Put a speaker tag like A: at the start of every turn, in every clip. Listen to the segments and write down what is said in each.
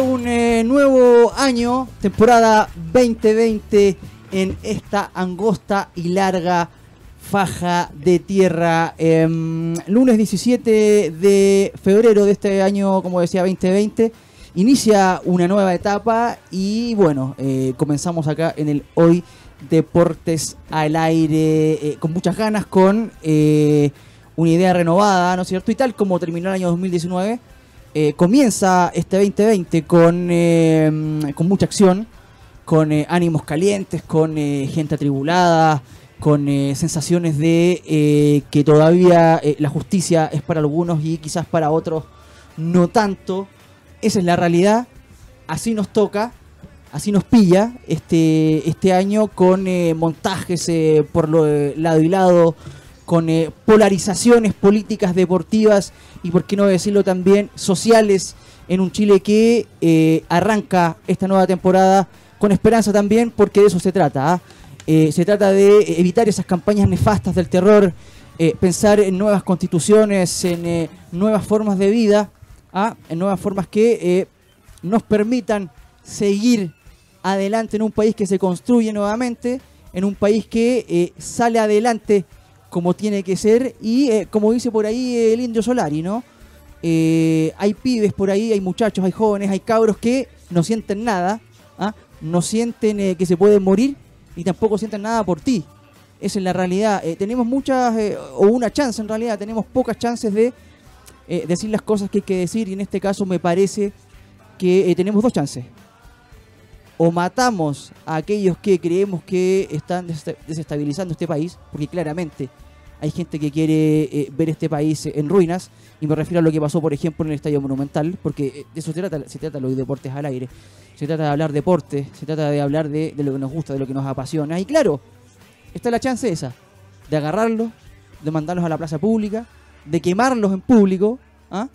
A: un eh, nuevo año, temporada 2020 en esta angosta y larga faja de tierra. Em, lunes 17 de febrero de este año, como decía, 2020, inicia una nueva etapa y bueno, eh, comenzamos acá en el Hoy Deportes al aire eh, con muchas ganas, con una idea renovada, ¿no es cierto? Y tal como terminó el año 2019, eh, comienza este 2020 con, eh, con mucha acción, con eh, ánimos calientes, con gente atribulada, con sensaciones de que todavía la justicia es para algunos y quizás para otros no tanto. Esa es la realidad, así nos toca, así nos pilla este, este año con montajes por lo, lado y lado, con eh, polarizaciones políticas, deportivas y, por qué no decirlo también, sociales en un Chile que eh, arranca esta nueva temporada con esperanza también, porque de eso se trata. ¿ah? Eh, se trata de evitar esas campañas nefastas del terror, eh, pensar en nuevas constituciones, en eh, nuevas formas de vida, ¿ah? en nuevas formas que eh, nos permitan seguir adelante en un país que se construye nuevamente, en un país que eh, sale adelante como tiene que ser y eh, como dice por ahí el indio Solari, ¿no? Eh, hay pibes por ahí, hay muchachos, hay jóvenes, hay cabros que no sienten nada, ¿ah? no sienten eh, que se pueden morir y tampoco sienten nada por ti. Esa es la realidad. Eh, tenemos muchas, eh, o una chance en realidad, tenemos pocas chances de decir las cosas que hay que decir y en este caso me parece que tenemos dos chances. O matamos a aquellos que creemos que están desesta- desestabilizando este país, porque claramente hay gente que quiere eh, ver este país en ruinas, y me refiero a lo que pasó, por ejemplo, en el Estadio Monumental, porque eh, de eso se trata, se trata los deportes al aire. Se trata de hablar deporte, se trata de hablar de, de lo que nos gusta, de lo que nos apasiona. Y claro, está la chance esa, de agarrarlos, de mandarlos a la plaza pública, de quemarlos en público, ¿ah?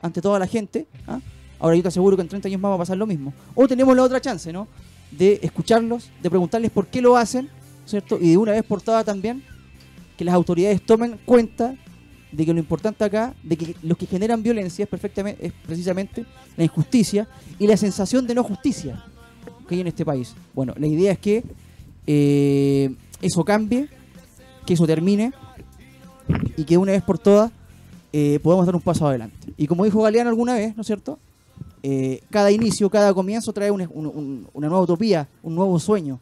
A: ante toda la gente. ¿ah? Ahora yo te aseguro que en 30 años más va a pasar lo mismo. O tenemos la otra chance, ¿no? De escucharlos, de preguntarles por qué lo hacen, ¿cierto? Y de una vez por todas también, que las autoridades tomen cuenta de que lo importante acá, de que los que generan violencia es, perfectamente, es precisamente la injusticia y la sensación de no justicia que hay en este país. Bueno, la idea es que eh, eso cambie, que eso termine y que una vez por todas eh, podamos dar un paso adelante. Y como dijo Galeano alguna vez, ¿no es cierto? Eh, cada inicio, cada comienzo trae un- un- un- una nueva utopía, un nuevo sueño.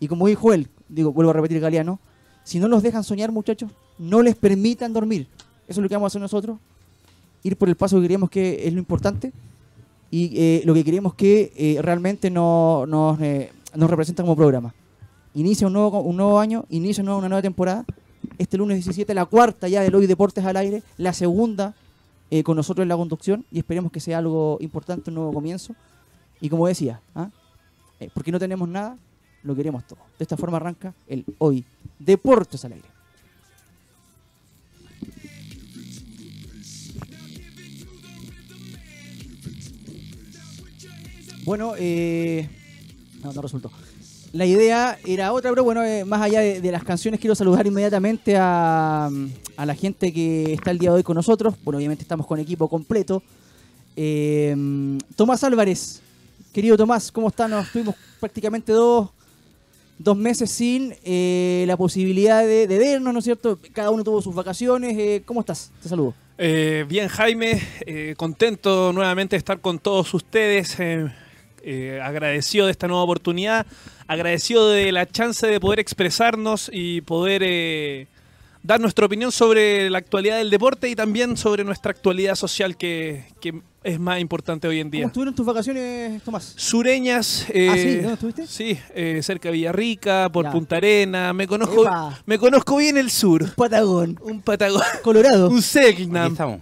A: Y como dijo él, digo, vuelvo a repetir Galeano, si no los dejan soñar, muchachos, no les permitan dormir. Eso es lo que vamos a hacer nosotros. Ir por el paso que creemos que es lo importante y eh, lo que queremos que eh, realmente no- nos, eh, nos representa como programa. Inicia un nuevo, un nuevo año, inicia una nueva temporada. Este lunes 17, la cuarta ya del Hoy Deportes al aire, la segunda eh, con nosotros en la conducción y esperemos que sea algo importante, un nuevo comienzo. Y como decía, ¿ah? Eh, porque no tenemos nada, lo queremos todo. De esta forma arranca el Hoy Deportes al aire. Bueno, eh, no, no resultó. La idea era otra, pero bueno, eh, más allá de, las canciones, quiero saludar inmediatamente a, a la gente que está el día de hoy con nosotros. Bueno, obviamente estamos con equipo completo. Eh, Tomás Álvarez, querido Tomás, ¿cómo estás? Nos tuvimos prácticamente dos, dos meses sin eh, la posibilidad de, de vernos, ¿no es cierto? Cada uno tuvo sus vacaciones. ¿Cómo estás? Te saludo.
B: Bien, Jaime, contento nuevamente de estar con todos ustedes. Eh, agradecido de esta nueva oportunidad, agradecido de la chance de poder expresarnos y poder eh, dar nuestra opinión sobre la actualidad del deporte y también sobre nuestra actualidad social que, que es más importante hoy en
A: ¿Cómo
B: día.
A: estuvieron tus vacaciones, Tomás?
B: Sureñas, eh,
A: ¿Ah, sí? ¿Dónde estuviste?
B: Sí, eh, cerca de Villarrica, por
A: Ya.
B: Punta Arena. Me conozco,
A: Epa.
B: me conozco bien el sur.
A: Patagón.
B: Un Patagón,
A: Colorado.
B: un
C: Aquí
B: Selknam.
C: estamos.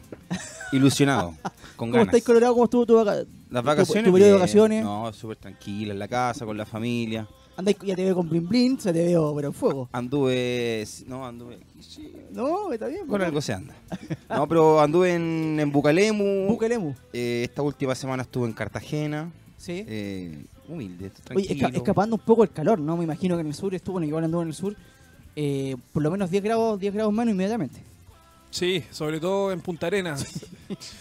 C: Ilusionado. Con
A: ¿Cómo
C: ganas.
A: estáis, Colorado? ¿Cómo estuvo tu vaca-
C: Las vacaciones.
A: tu periodo de vacaciones?
C: No, súper tranquila en la casa, con la familia.
A: Andáis, ya te veo con blin blin, o sea, te veo, pero en fuego.
C: Anduve. No, anduve. sí,
A: No, está bien.
C: con
A: bueno.
C: algo se anda. No, pero anduve en, en Bucalemu.
A: Bukelemu.
C: Eh, esta última semana estuve en Cartagena.
A: Sí.
C: Eh, humilde,
A: Oye,
C: tranquilo.
A: esca- escapando un poco el calor, ¿no? Me imagino que en el sur estuvo, bueno, igual anduvo en el sur, eh, por lo menos 10 grados, 10 grados menos inmediatamente.
B: Sí, sobre todo en Punta Arenas.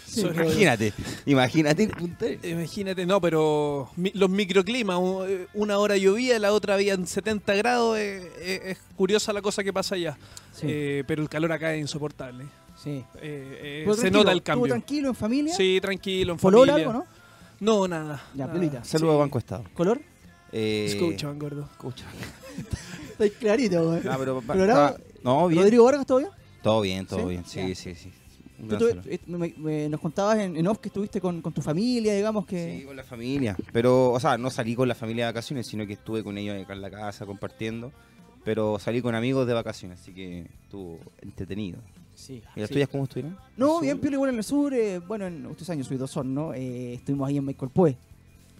A: Sí,
B: Sobre-
C: Imagínate, imagínate. punta Arenas.
B: Imagínate, no, pero mi- los microclimas, eh, una hora llovía, la otra había 70 grados, eh, eh, es curiosa la cosa que pasa allá.
A: Sí,
B: Eh, pero el calor acá es insoportable.
A: sí.
B: Eh, eh, se nota el
A: ¿estuvo
B: cambio.
A: tranquilo en familia?
B: Sí, tranquilo, en
A: ¿Polola
B: familia.
A: algo, no?
B: No, nada.
A: Ya,
B: nada.
C: Saludos
B: Sí.
C: a Banco Estado.
A: ¿Color?
C: Eh,
B: Escucha, gordo.
C: escucha.
A: Está clarito, güey.
C: No, pero,
A: Colorado,
C: no, bien.
A: ¿Rodrigo Vargas todo bien?
C: Todo bien, todo
A: ¿Sí?
C: bien. Sí, sí, sí.
A: Tú eh, me- me- nos contabas en, en off que estuviste con, con tu familia, digamos
C: Sí,
A: que...
C: con la familia. Pero, o sea, no salí con la familia de vacaciones, sino que estuve con ellos acá en la casa compartiendo. Pero salí con amigos de vacaciones, así que estuvo entretenido.
A: Sí.
C: ¿Y las
A: sí.
C: tuyas cómo estuvieron?
A: No,
C: Sur.
A: bien, Piola igual en el sur. eh, bueno, en, ustedes yo soy dos son, ¿no? Eh, estuvimos ahí en Michael Pue.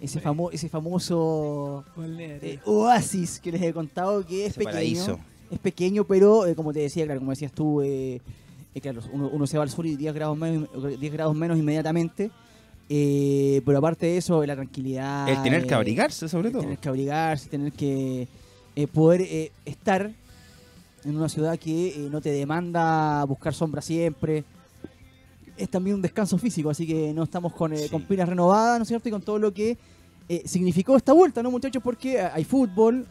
A: Ese,
B: Sí.
A: famo- ese famoso eh, oasis que les he contado que es
C: Ese
A: pequeño.
C: paraíso.
A: Es pequeño, pero eh, como te decía, claro, como decías tú, eh, eh, claro, uno, uno se va al sur y 10 grados menos, 10 grados menos inmediatamente. Eh, pero aparte de eso, la tranquilidad.
C: El tener que abrigarse, sobre
A: el
C: todo.
A: Tener que abrigarse, tener que poder eh, estar en una ciudad que no te demanda buscar sombra siempre. Es también un descanso físico, así que no estamos con, eh,
C: Sí.
A: con pilas renovadas, ¿no es cierto? Y con todo lo que eh, significó esta vuelta, ¿no, muchachos? Porque hay fútbol.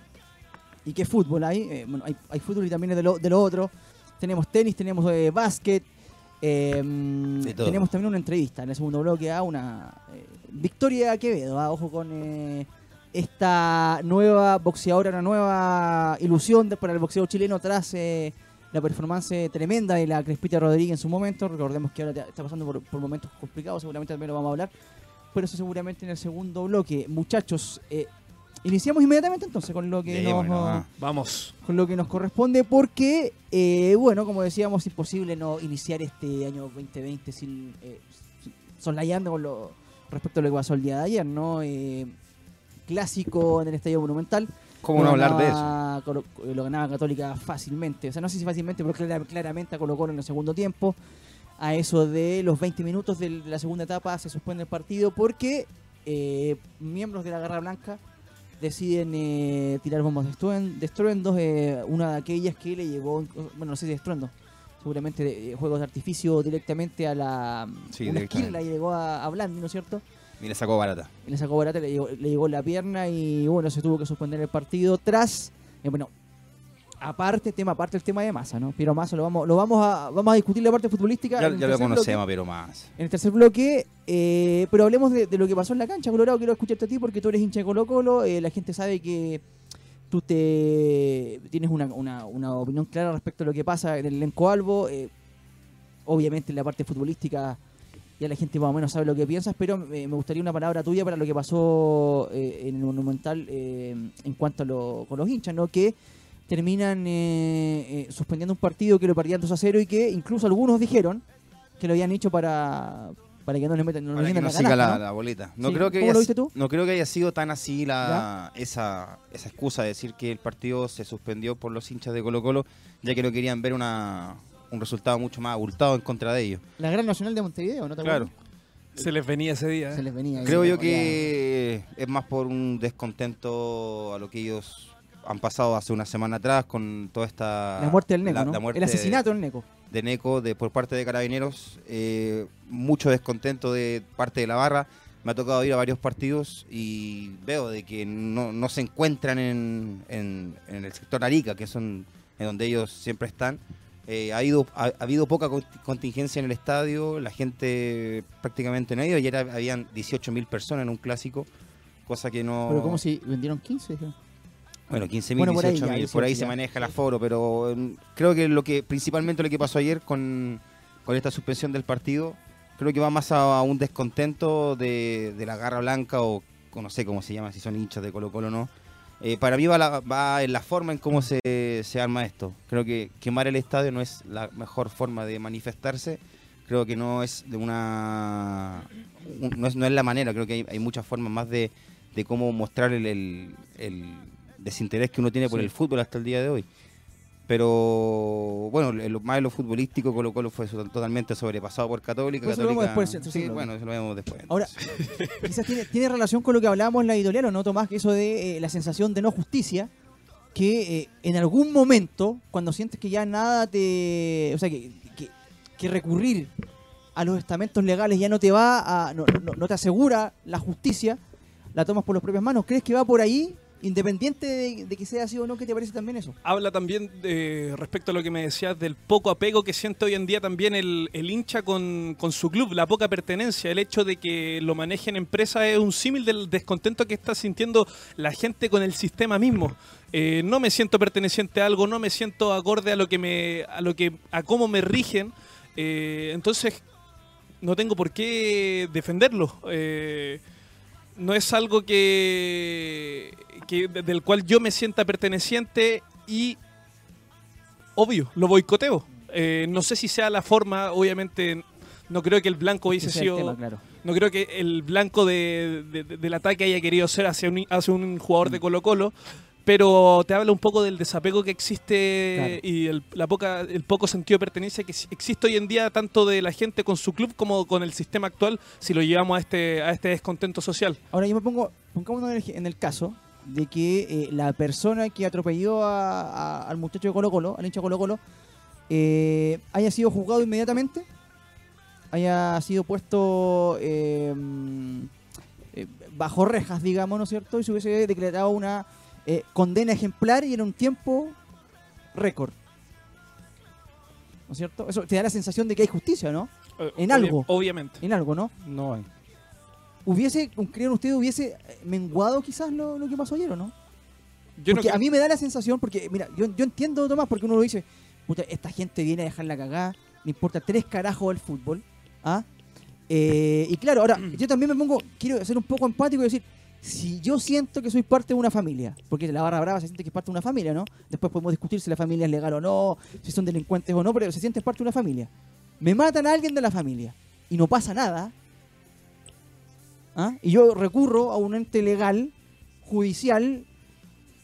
A: ¿Y qué fútbol hay? Eh, bueno, hay, hay fútbol y también es de lo, de lo otro. Tenemos tenis, tenemos eh, básquet.
C: todo.
A: tenemos también una entrevista en el segundo bloque a una eh, Victoria Quevedo. ah, Ojo con esta nueva boxeadora, una nueva ilusión de- para el boxeo chileno tras la performance tremenda de la Crespita Rodríguez en su momento. Recordemos que ahora está pasando por, por momentos complicados, seguramente también lo vamos a hablar. Pero eso seguramente en el segundo bloque. Muchachos, eh, iniciamos inmediatamente entonces con lo que nos.
B: Vamos.
A: con lo que nos corresponde porque, eh, bueno, como decíamos, imposible no iniciar este año 2020 sin eh, soslayando con lo respecto a lo que pasó el día de ayer, ¿no? Eh, clásico en el Estadio Monumental.
C: ¿Cómo no hablar de eso?
A: Colo- lo ganaba Católica fácilmente. O sea, no sé si fácilmente, pero clara- claramente a Colo Colo en el segundo tiempo. A eso de los 20 minutos de la segunda etapa se suspende el partido porque eh, miembros de la Garra Blanca deciden eh, tirar bombas de, estruen- de estruendos. eh, una de aquellas que le llevó, bueno, no sé si de seguramente de, eh, juegos de artificio directamente a la.
C: Sí,
A: una esquina la llegó a, a Blandi, ¿no es cierto?
C: Y le sacó barata.
A: y le sacó barata, le llegó, le llegó la pierna y bueno, se tuvo que suspender el partido tras, eh, bueno, aparte, tema aparte el tema de masa, ¿no? Pero Massa lo vamos, lo vamos a, vamos a discutir la parte futbolística.
C: Ya, lo conocemos,
A: bloque.
C: pero más.
A: en el tercer bloque, eh, pero hablemos de, de lo que pasó en la cancha, Colorado, quiero escucharte a ti porque tú eres hincha de Colo Colo, eh, la gente sabe que tú te tienes una, una- una opinión clara respecto a lo que pasa en el elenco Albo, eh, obviamente en la parte futbolística ya la gente más o menos sabe lo que piensas, pero me gustaría una palabra tuya para lo que pasó eh, en el Monumental eh, en cuanto a lo, con los hinchas, ¿no? Que terminan eh, eh, suspendiendo un partido que lo perdían 2 a 0 y que incluso algunos dijeron que lo habían hecho para, para que no le metan no le
C: Para que no
A: la
C: siga
A: canasta,
C: la,
A: ¿no?
C: la boleta. No
A: Sí.
C: creo que
A: ¿Cómo
C: haya,
A: lo viste tú?
C: No creo que haya sido tan así la, esa, esa excusa de decir que el partido se suspendió por los hinchas de Colo Colo, ya que no querían ver una, un resultado mucho más abultado en contra de ellos.
A: La Gran Nacional de Montevideo, ¿no te
C: Claro.
B: Se les venía ese día.
A: Se
B: ¿eh?
A: les venía
C: Creo yo
A: ya.
C: que es más por un descontento a lo que ellos han pasado hace una semana atrás con toda esta...
A: La muerte del Neco,
C: la-
A: ¿no?
C: la muerte
A: el asesinato del Neco.
C: de Neco de, por parte de Carabineros, eh, mucho descontento de parte de la barra. Me ha tocado ir a varios partidos y veo de que no, no se encuentran en, en- en el sector Arica, que son en donde ellos siempre están. Eh, ha, ido, ha, ha habido poca con- contingencia en el estadio, la gente prácticamente no ha ido. Ayer hab- habían 18.000 personas en un clásico, cosa que no...
A: Pero como si vendieron 15, dijeron.
C: Bueno, 15.000,
A: Bueno, por ahí
C: 18.000, por ahí,
A: 18
C: se maneja el aforo, pero mm, creo que lo que principalmente lo que pasó ayer con, con esta suspensión del partido, creo que va más a, a un descontento de, de la garra blanca o, no sé cómo se llama, si son hinchas de Colo Colo o no. Eh, para mí va, la- va en la forma en cómo se, se arma esto. Creo que quemar el estadio no es la mejor forma de manifestarse. Creo que no es de una un- no es, no es la manera. Creo que hay, hay muchas formas más de, de cómo mostrar el, el- el desinterés que uno tiene por
A: Sí.
C: el fútbol hasta el día de hoy. Pero bueno, lo más de lo futbolístico, Colo Colo fue totalmente sobrepasado por Católica.
A: Pues eso lo vemos después,
C: sí, bueno, eso lo vemos después.
A: Ahora, quizás tiene, tiene relación con lo que hablábamos en la editorial, ¿o no, Tomás? Que eso de eh, la sensación de no justicia, que eh, en algún momento, cuando sientes que ya nada te... O sea, que, que que recurrir a los estamentos legales ya no te va a, no, no- no te asegura la justicia, la tomas por las propias manos. ¿Crees que va por ahí? Independiente de, de que sea así o no, ¿qué te parece también eso?
B: Habla también de, respecto a lo que me decías del poco apego que siente hoy en día también el, el hincha con, con su club, la poca pertenencia, el hecho de que lo manejen empresas es un símil del descontento que está sintiendo la gente con el sistema mismo. Eh, no me siento perteneciente a algo, no me siento acorde a lo que me, a lo que, a cómo me rigen. Eh, entonces no tengo por qué defenderlo. Eh, no es algo que, que de- del cual yo me sienta perteneciente y obvio, lo boicoteo. Eh, no sé si sea la forma, obviamente no creo que el blanco hubiese sido
A: tema, claro.
B: no creo que el blanco de- de- de- del ataque haya querido ser hacia un, hacia un jugador de Colo Colo, pero te habla un poco del desapego que existe
A: Claro.
B: y el, la poca, el poco sentido de pertenencia que existe hoy en día tanto de la gente con su club como con el sistema actual si lo llevamos a este, a este descontento social.
A: Ahora yo me pongo, pongámonos en el, en el caso de que eh, la persona que atropelló a- a- al muchacho de Colo Colo, al hincha Colo Colo, eh, haya sido juzgado inmediatamente, haya sido puesto eh, mm, eh, bajo rejas, digamos, ¿no es cierto? Y se hubiese declarado una eh, condena ejemplar y en un tiempo récord. ¿No es cierto? Eso te da la sensación de que hay justicia, ¿no?
B: Eh,
A: En algo.
B: Obviamente.
A: En algo, ¿no?
C: No hay.
A: Hubiese, ¿creen ustedes, hubiese eh, menguado quizás lo, lo que pasó ayer o no?
B: Yo
A: porque a mí me da la sensación, porque mira, yo, yo entiendo, Tomás, porque uno lo dice, puta, esta gente viene a dejar la cagada, le importa tres carajos el fútbol, ¿ah? Eh, y claro, ahora, yo también me pongo, quiero ser un poco empático y decir, si yo siento que soy parte de una familia, porque la barra brava se siente que es parte de una familia, ¿no? Después podemos discutir si la familia es legal o no, si son delincuentes o no, pero se siente parte de una familia. Me matan a alguien de la familia y no pasa nada, ¿ah? y yo recurro a un ente legal, judicial,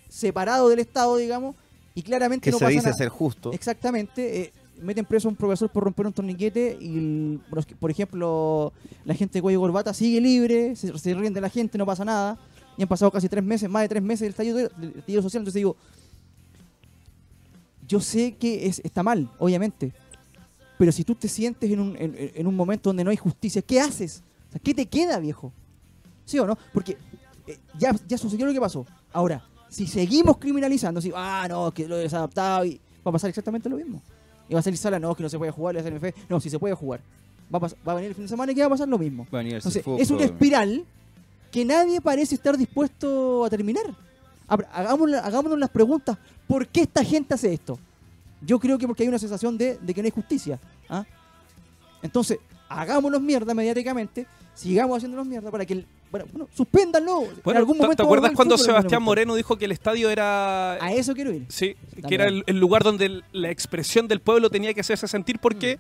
A: separado del Estado, digamos, y claramente
C: Que
A: no
C: se
A: pasa
C: dice
A: nada.
C: ser justo.
A: Exactamente. eh, meten preso a un profesor por romper un torniquete y, el- por ejemplo, la gente de cuello y corbata sigue libre, se, se ríen de la gente, no pasa nada. Y han pasado casi tres meses, más de tres meses del estallido, del estallido social. Entonces digo, yo sé que es, está mal, obviamente. Pero si tú te sientes en un, en, en un momento donde no hay justicia, ¿qué haces? O sea, ¿Qué te queda, viejo? ¿Sí o no? Porque eh, ya, ya sucedió lo que pasó. Ahora, si seguimos criminalizando, si, ah, no, que lo desadaptado, y va a pasar exactamente lo mismo. Y va a salir sala, no, que no se puede jugar, le va a salir. No, si se puede jugar. Va a, va a venir el fin de semana y que va a pasar lo mismo.
C: Va a venir
A: Entonces, es una espiral que nadie parece estar dispuesto a terminar. Hagámonos, hagámonos las preguntas, ¿por qué esta gente hace esto? Yo creo que porque hay una sensación de, de que no hay justicia. ¿ah? Entonces, hagámonos mierda mediáticamente, sigamos haciéndonos mierda para que, el, bueno, bueno, suspéndanlo. en
B: Bueno,
A: algún
B: ¿te-
A: momento
B: ¿te acuerdas cuando
A: fútbol
B: Sebastián. Moreno dijo que el estadio era
A: A eso quiero ir.
B: Sí, que era el, el lugar donde el- la expresión del pueblo tenía que hacerse sentir porque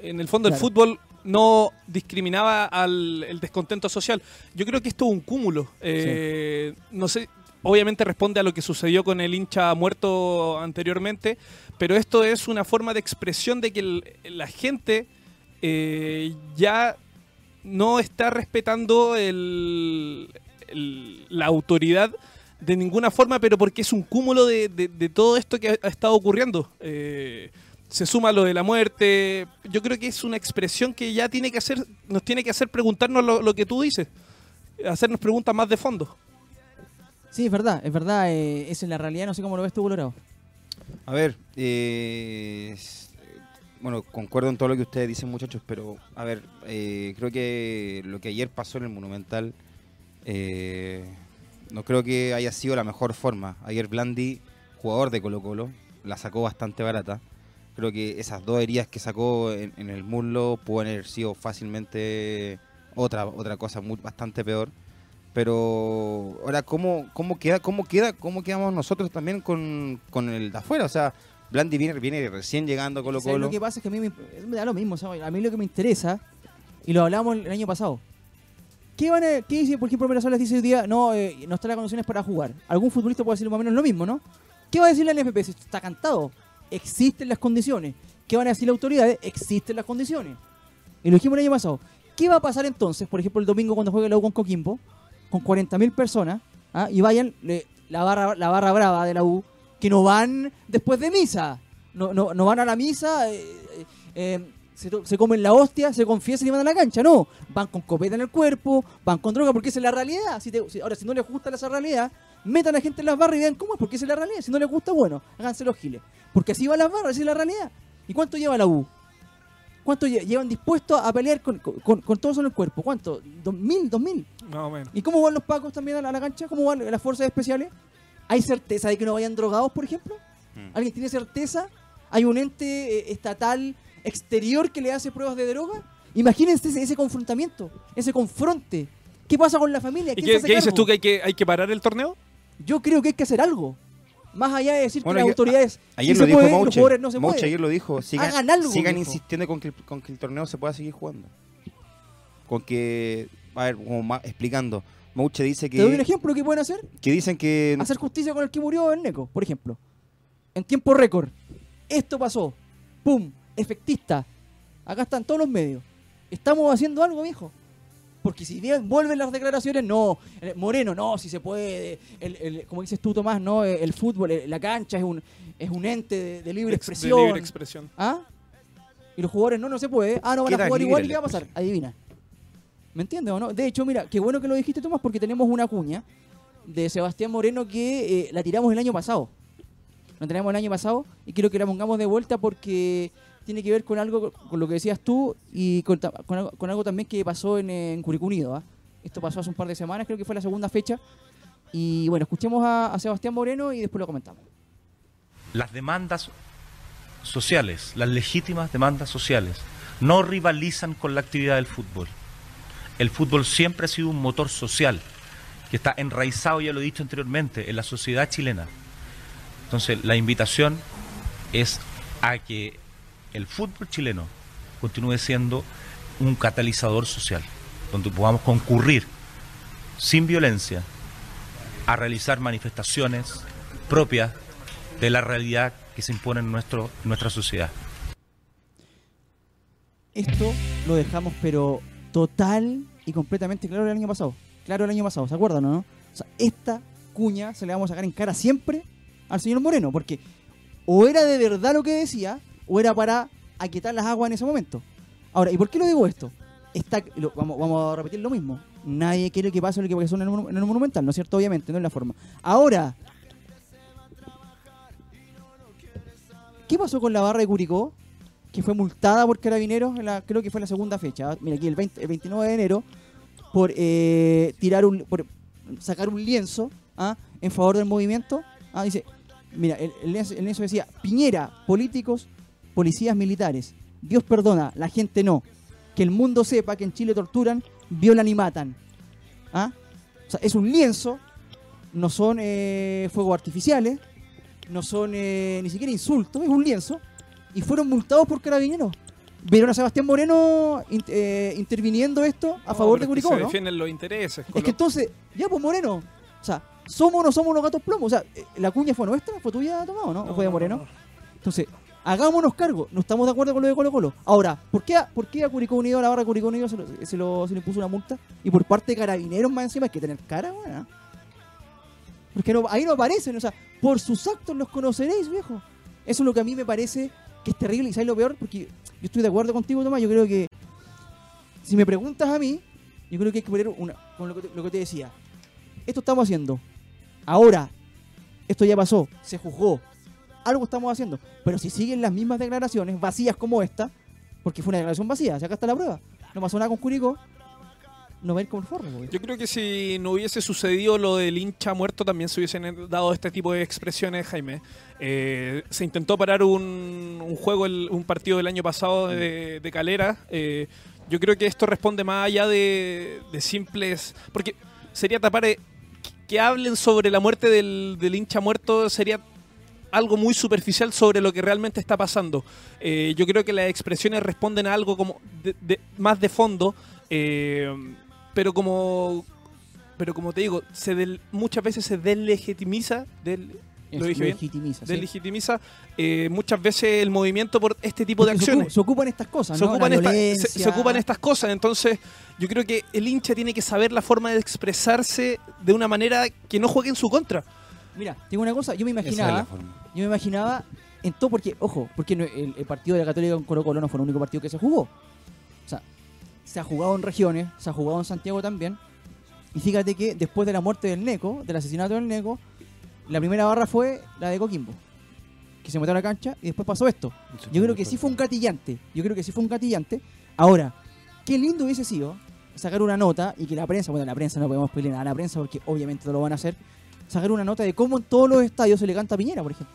B: en el fondo el
A: Mm.
B: Fútbol no discriminaba al el descontento social. Yo creo que esto es un cúmulo. Eh, No sé, obviamente responde a lo que sucedió con el hincha muerto anteriormente, pero esto es una forma de expresión de que el- la gente eh, ya no está respetando el- el- la autoridad de ninguna forma, pero porque es un cúmulo de, de- de todo esto que ha, ha estado ocurriendo. Eh, se suma lo de la muerte. Yo creo que es una expresión que ya tiene que hacer, nos tiene que hacer preguntarnos lo, lo que tú dices, hacernos preguntas más de fondo.
A: Sí, es verdad, es verdad. eh, esa es la realidad, no sé cómo lo ves tú, Colorado.
C: A ver, eh, bueno, concuerdo en todo lo que ustedes dicen, muchachos, pero a ver, eh, creo que lo que ayer pasó en el Monumental eh, no creo que haya sido la mejor forma. Ayer Blandi, jugador de Colo Colo, la sacó bastante barata. Creo que esas dos heridas que sacó en, en el muslo pueden haber sido fácilmente otra, otra cosa muy, bastante peor. Pero ahora, ¿cómo, cómo, queda, cómo, queda, ¿cómo quedamos nosotros también con, con el de afuera? O sea, Blandi viene, viene recién llegando a Colo
A: ¿Sabes
C: Colo.
A: Lo que pasa es que a mí me, da lo mismo. ¿sabes? A mí lo que me interesa, y lo hablamos el año pasado, ¿qué, van a, qué dice, por ejemplo, Mirasolas dice hoy día, no, eh, no está las condiciones para jugar? Algún futbolista puede decir más o menos lo mismo, ¿no? ¿Qué va a decir la NFP? Está cantado, existen las condiciones. ¿Qué van a decir las autoridades? Existen las condiciones. Y lo dijimos el año pasado. ¿Qué va a pasar entonces, por ejemplo, el domingo cuando juegue la U con Coquimbo, con 40.000 personas, ¿ah? y vayan la, barra, la barra brava de la U, que no van después de misa? No, no, no van a la misa, eh, eh, se, to- se comen la hostia, se confiesan y van a la cancha. No, van con copeta en el cuerpo, van con droga, porque esa es la realidad. Si te- si- ahora, si no les gusta esa realidad, metan a gente en las barras y vean cómo es, porque esa es la realidad. Si no les gusta, bueno, háganse los giles. Porque así van las barras, así es la realidad. ¿Y cuánto lleva la U? ¿Cuánto lle- llevan dispuestos a pelear con, con, con todo eso en el cuerpo? ¿Cuánto? ¿Dos mil? ¿Dos mil?
B: Más o menos.
A: ¿Y cómo van los pacos también a la, a la cancha? ¿Cómo van las fuerzas especiales? ¿Hay certeza de que no vayan drogados, por ejemplo?
C: Mm.
A: ¿Alguien tiene certeza? ¿Hay un ente eh, estatal exterior que le hace pruebas de droga? Imagínense ese, ese confrontamiento, ese confronte. ¿Qué pasa con la familia?
B: ¿Y
A: ¿Quién
B: qué,
A: se hace
B: qué dices
A: cargo?
B: tú que hay, que hay que parar el torneo?
A: Yo creo que hay que hacer algo. Más allá de decir
C: Bueno,
A: que las autoridades
C: Ayer
A: sí
C: lo
A: se
C: dijo
A: puede, los
C: Mouche.
A: jugadores no se
C: Mouche
A: puede.
C: ayer lo dijo. Sigan,
A: Hagan algo,
C: sigan insistiendo con que, con que el torneo se pueda seguir jugando. Con que, a ver, como más, explicando. Mouche dice
A: Te doy un
C: que,
A: ejemplo que pueden hacer.
C: que dicen que
A: Hacer justicia con el que murió en Neco, por ejemplo. En tiempo récord. Esto pasó. ¡Pum! Efectista. Acá están todos los medios. Estamos haciendo algo, viejo. Porque si bien vuelven las declaraciones, no. Moreno, no, si se puede. El, el- como dices tú, Tomás, no. El fútbol, la cancha es un, es un ente de, de libre
B: Ex- de
A: expresión.
B: libre expresión.
A: ¿Ah? Y los jugadores no, no se puede. Ah, no van
C: ¿Qué
A: a jugar igual. ¿Y qué va a pasar?
C: expresión?
A: Adivina. ¿Me entiendes o no? De hecho, mira, qué bueno que lo dijiste, Tomás, porque tenemos una cuña de Sebastián Moreno que eh, la tiramos el año pasado. La tiramos el año pasado y quiero que la pongamos de vuelta porque tiene que ver con algo, con lo que decías tú y con, algo, también que pasó en, en Curicó Unido. ¿ah? Esto pasó hace un par de semanas, creo que fue la segunda fecha. Y bueno, escuchemos a Sebastián Moreno y después lo comentamos.
D: las demandas sociales, las legítimas demandas sociales, no rivalizan con la actividad del fútbol. El fútbol siempre ha sido un motor social que está enraizado, ya lo he dicho anteriormente, en la sociedad chilena. Entonces, la invitación es a que el fútbol chileno continúe siendo un catalizador social, donde podamos concurrir sin violencia a realizar manifestaciones propias de la realidad que se impone en nuestro, nuestra sociedad.
A: Esto lo dejamos pero total y completamente claro el año pasado. Claro el año pasado, ¿se acuerdan o no? O sea, esta cuña se le vamos a sacar en cara siempre al señor Moreno, porque o era de verdad lo que decía, o era para aquietar las aguas en ese momento. Ahora, ¿y por qué lo digo esto? Está, vamos, vamos a repetir lo mismo. Nadie quiere que pase lo que pasó en el, en el Monumental, ¿no es cierto? Obviamente, no es la forma. Ahora, ¿qué pasó con la barra de Curicó? Que fue multada por carabineros, en la, creo que fue la segunda fecha. Mira, aquí el, 20 el 29 de enero, por eh, tirar un, por sacar un lienzo ¿ah? en favor del movimiento. Ah, dice, mira, el, el lienzo, el lienzo decía, Piñera, políticos, policías militares. Dios perdona, la gente no. Que el mundo sepa que en Chile torturan, violan y matan. ¿Ah? O sea, es un lienzo, no son eh, fuegos artificiales, no son eh, ni siquiera insultos, es un lienzo y fueron multados por carabineros. Vieron a Sebastián Moreno in- eh, interviniendo esto a
B: No,
A: favor de
B: es que
A: Curicó,
B: Se
A: ¿no?
B: defienden los intereses.
A: Es que entonces, ya pues Moreno, o sea, ¿somos o no somos los gatos plomos? O sea, eh, ¿la cuña fue nuestra? ¿Fue tuya, Tomado, no? ¿O fue de
B: no,
A: Moreno?
B: no, no.
A: Entonces, hagámonos cargo. No estamos de acuerdo con lo de Colo Colo. Ahora, ¿por qué a, por qué a Curicó Unido, a la barra de Curicó Unido se, lo- se, lo- se le impuso una multa? Y por parte de carabineros más encima hay que tener cara, weón. Porque no- ahí no aparecen, o sea, por sus actos los conoceréis, viejo. Eso es lo que a mí me parece que es terrible y sabes lo peor, porque yo estoy de acuerdo contigo, Tomás, yo creo que si me preguntas a mí, yo creo que hay que poner una, con lo que, te, decía. Esto estamos haciendo. Ahora, esto ya pasó, se juzgó. Algo estamos haciendo. Pero si siguen las mismas declaraciones, vacías como esta, porque fue una declaración vacía, si acá está la prueba. No pasó nada con Curicó, no va a ir forro, güey.
B: Yo creo que si no hubiese sucedido lo del hincha muerto, también se hubiesen dado este tipo de expresiones, Jaime. Eh, se intentó parar un, un juego, un partido del año pasado de, Calera. Eh, yo creo que esto responde más allá de, simples... Porque sería tapar... eh, que hablen sobre la muerte del, del hincha muerto sería algo muy superficial sobre lo que realmente está pasando. Yo creo que las expresiones responden a algo como de- de- más de fondo, pero como pero como te digo, se del- muchas veces se deslegitimiza, del, lo dije bien,
A: legitimiza. sí.
B: deslegitimiza eh, muchas veces el movimiento por este tipo de
A: Porque
B: acciones.
A: Se, ocupan estas cosas,
B: Se
A: ¿no?
B: ocupan, esta- se- ocupan estas cosas, entonces yo creo que el hincha tiene que saber la forma de expresarse de una manera que no juegue en su contra.
A: Mira, tengo una cosa, yo me
C: es
A: imaginaba, yo me imaginaba en todo porque, ojo, porque no- el, el partido de la Católica con Colo Colo no fue el único partido que se jugó. O sea, se ha jugado en regiones, se ha jugado en Santiago también. Y fíjate que después de la muerte del Neco, del asesinato del Neco, la primera barra fue la de Coquimbo. Que se metió a la cancha y después pasó esto. Yo creo que sí fue un gatillante. Yo creo que sí fue un gatillante. Ahora, qué lindo hubiese sido sacar una nota y que la prensa, bueno, la prensa no podemos pedirle nada a la prensa porque obviamente no lo van a hacer. Sacar una nota de cómo en todos los estadios se le canta a Piñera, por ejemplo.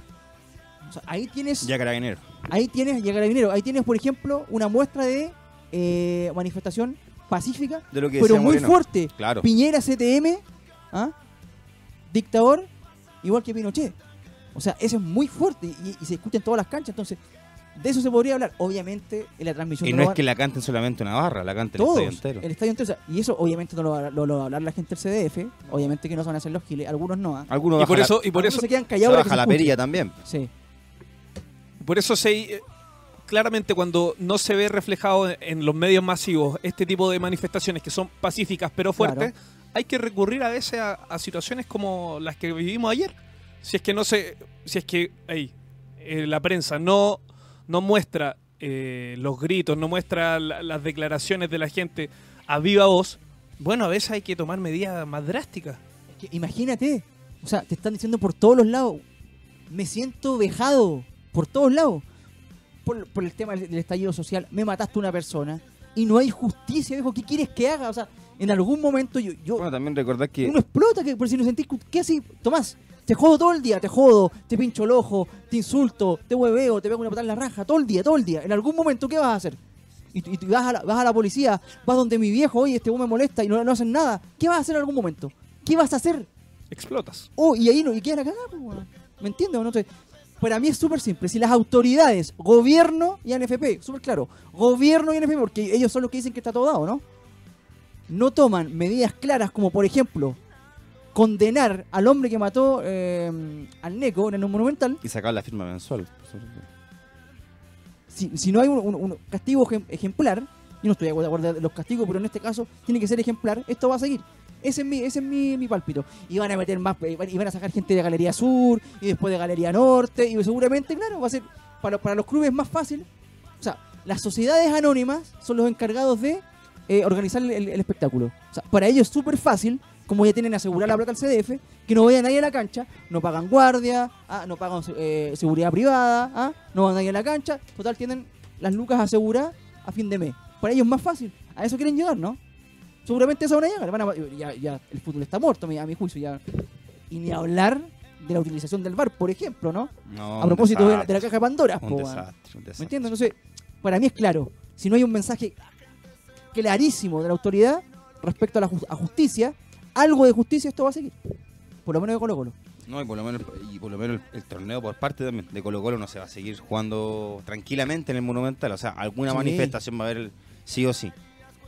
A: O sea, ahí tienes,
C: Ya carabinero.
A: ahí tienes, y a Carabinero, ahí tienes, por ejemplo, una muestra de eh, manifestación pacífica,
C: De lo que
A: pero muy
C: Moreno.
A: fuerte.
C: Claro.
A: Piñera CTM, ¿ah? dictador, igual que Pinochet. O sea, eso es muy fuerte y, y se escucha en todas las canchas. Entonces, de eso se podría hablar. Obviamente, en la transmisión
C: Y
A: no
C: es que la canten solamente una barra, la canten el
A: todos,
C: estadio entero.
A: el estadio entero. o sea, y eso obviamente no lo, va a- lo- lo va a hablar la gente del CDF. Obviamente que no se van a hacer los giles. Algunos no. ¿ah?
C: Algunos
B: Y por eso, y por eso,
A: se quedan
C: la,
A: callados.
C: se
A: que
C: baja
A: se
C: la perilla también.
A: Sí.
B: por eso se, eh, claramente cuando no se ve reflejado en los medios masivos este tipo de manifestaciones que son pacíficas pero fuertes, hay que recurrir a veces a, a situaciones como las que vivimos ayer. Si es que no se, si es que ey, eh, la prensa no, no muestra eh, los gritos, no muestra la- las declaraciones de la gente a viva voz, bueno, a veces hay que tomar medidas más drásticas.
A: Que imagínate. O sea, te están diciendo por todos los lados. Me siento vejado. Por todos lados. Por, por el tema del, del estallido social. Me mataste a una persona. Y no hay justicia, viejo. ¿Qué quieres que haga? O sea, en algún momento yo. yo
C: Bueno, también recordar que
A: uno explota. Que, por si no sentís. ¿Qué así? Tomás. Te jodo todo el día, te jodo, te pincho el ojo, te insulto, te hueveo, te pego una patada en la raja, todo el día, todo el día. En algún momento, ¿qué vas a hacer? Y, vas, a la, vas a la policía, vas donde mi viejo, oye, este me molesta y no, no hacen nada. ¿Qué vas a hacer en algún momento? ¿Qué vas a hacer?
B: Explotas.
A: Oh, y ahí no, y queda la cagada, pues. ¿Me entiendes? no? Entonces, para mí es súper simple. Si las autoridades, gobierno y ANFP, súper claro, gobierno y ANFP, porque ellos son los que dicen que está todo dado, ¿no? No toman medidas claras como, por ejemplo, condenar al hombre que mató eh, al Neco en el Monumental,
C: y sacar la firma mensual.
A: si, si no hay un, un- un castigo ejem- ejemplar, yo no estoy de acuerdo de los castigos, pero en este caso tiene que ser ejemplar, esto va a seguir. Ese es mi, ese es mi, mi pálpito. Y van a meter más, y van a sacar gente de Galería Sur, y después de Galería Norte, y seguramente, claro, va a ser para, para los clubes más fácil. O sea, las sociedades anónimas son los encargados de eh, organizar el, el espectáculo. O sea, para ellos es súper fácil, como ya tienen asegurada la plata al CDF, que no vaya nadie a la cancha, no pagan guardia, ah, no pagan eh, seguridad privada, ah, no van nadie a la cancha, total tienen las lucas aseguradas a fin de mes. Para ellos es más fácil. A eso quieren llegar, ¿no? Seguramente eso van a llegar. Van a- ya, ya el fútbol está muerto, a mi- a mi juicio. ya Y ni hablar de la utilización del bar, por ejemplo, ¿no?
C: No,
A: a propósito de la, de la
C: desastre,
A: caja de Pandora.
C: Un
A: po,
C: desastre, un desastre.
A: ¿Me entiendes? Entonces, para mí es claro. Si no hay un mensaje clarísimo de la autoridad respecto a la a justicia, algo de justicia esto va a seguir. Por lo menos de Colo Colo.
C: No, y por lo menos, y por lo menos el, el torneo por parte también de Colo Colo no se va a seguir jugando tranquilamente en el Monumental. O sea, alguna
A: Sí.
C: manifestación va a haber sí o sí.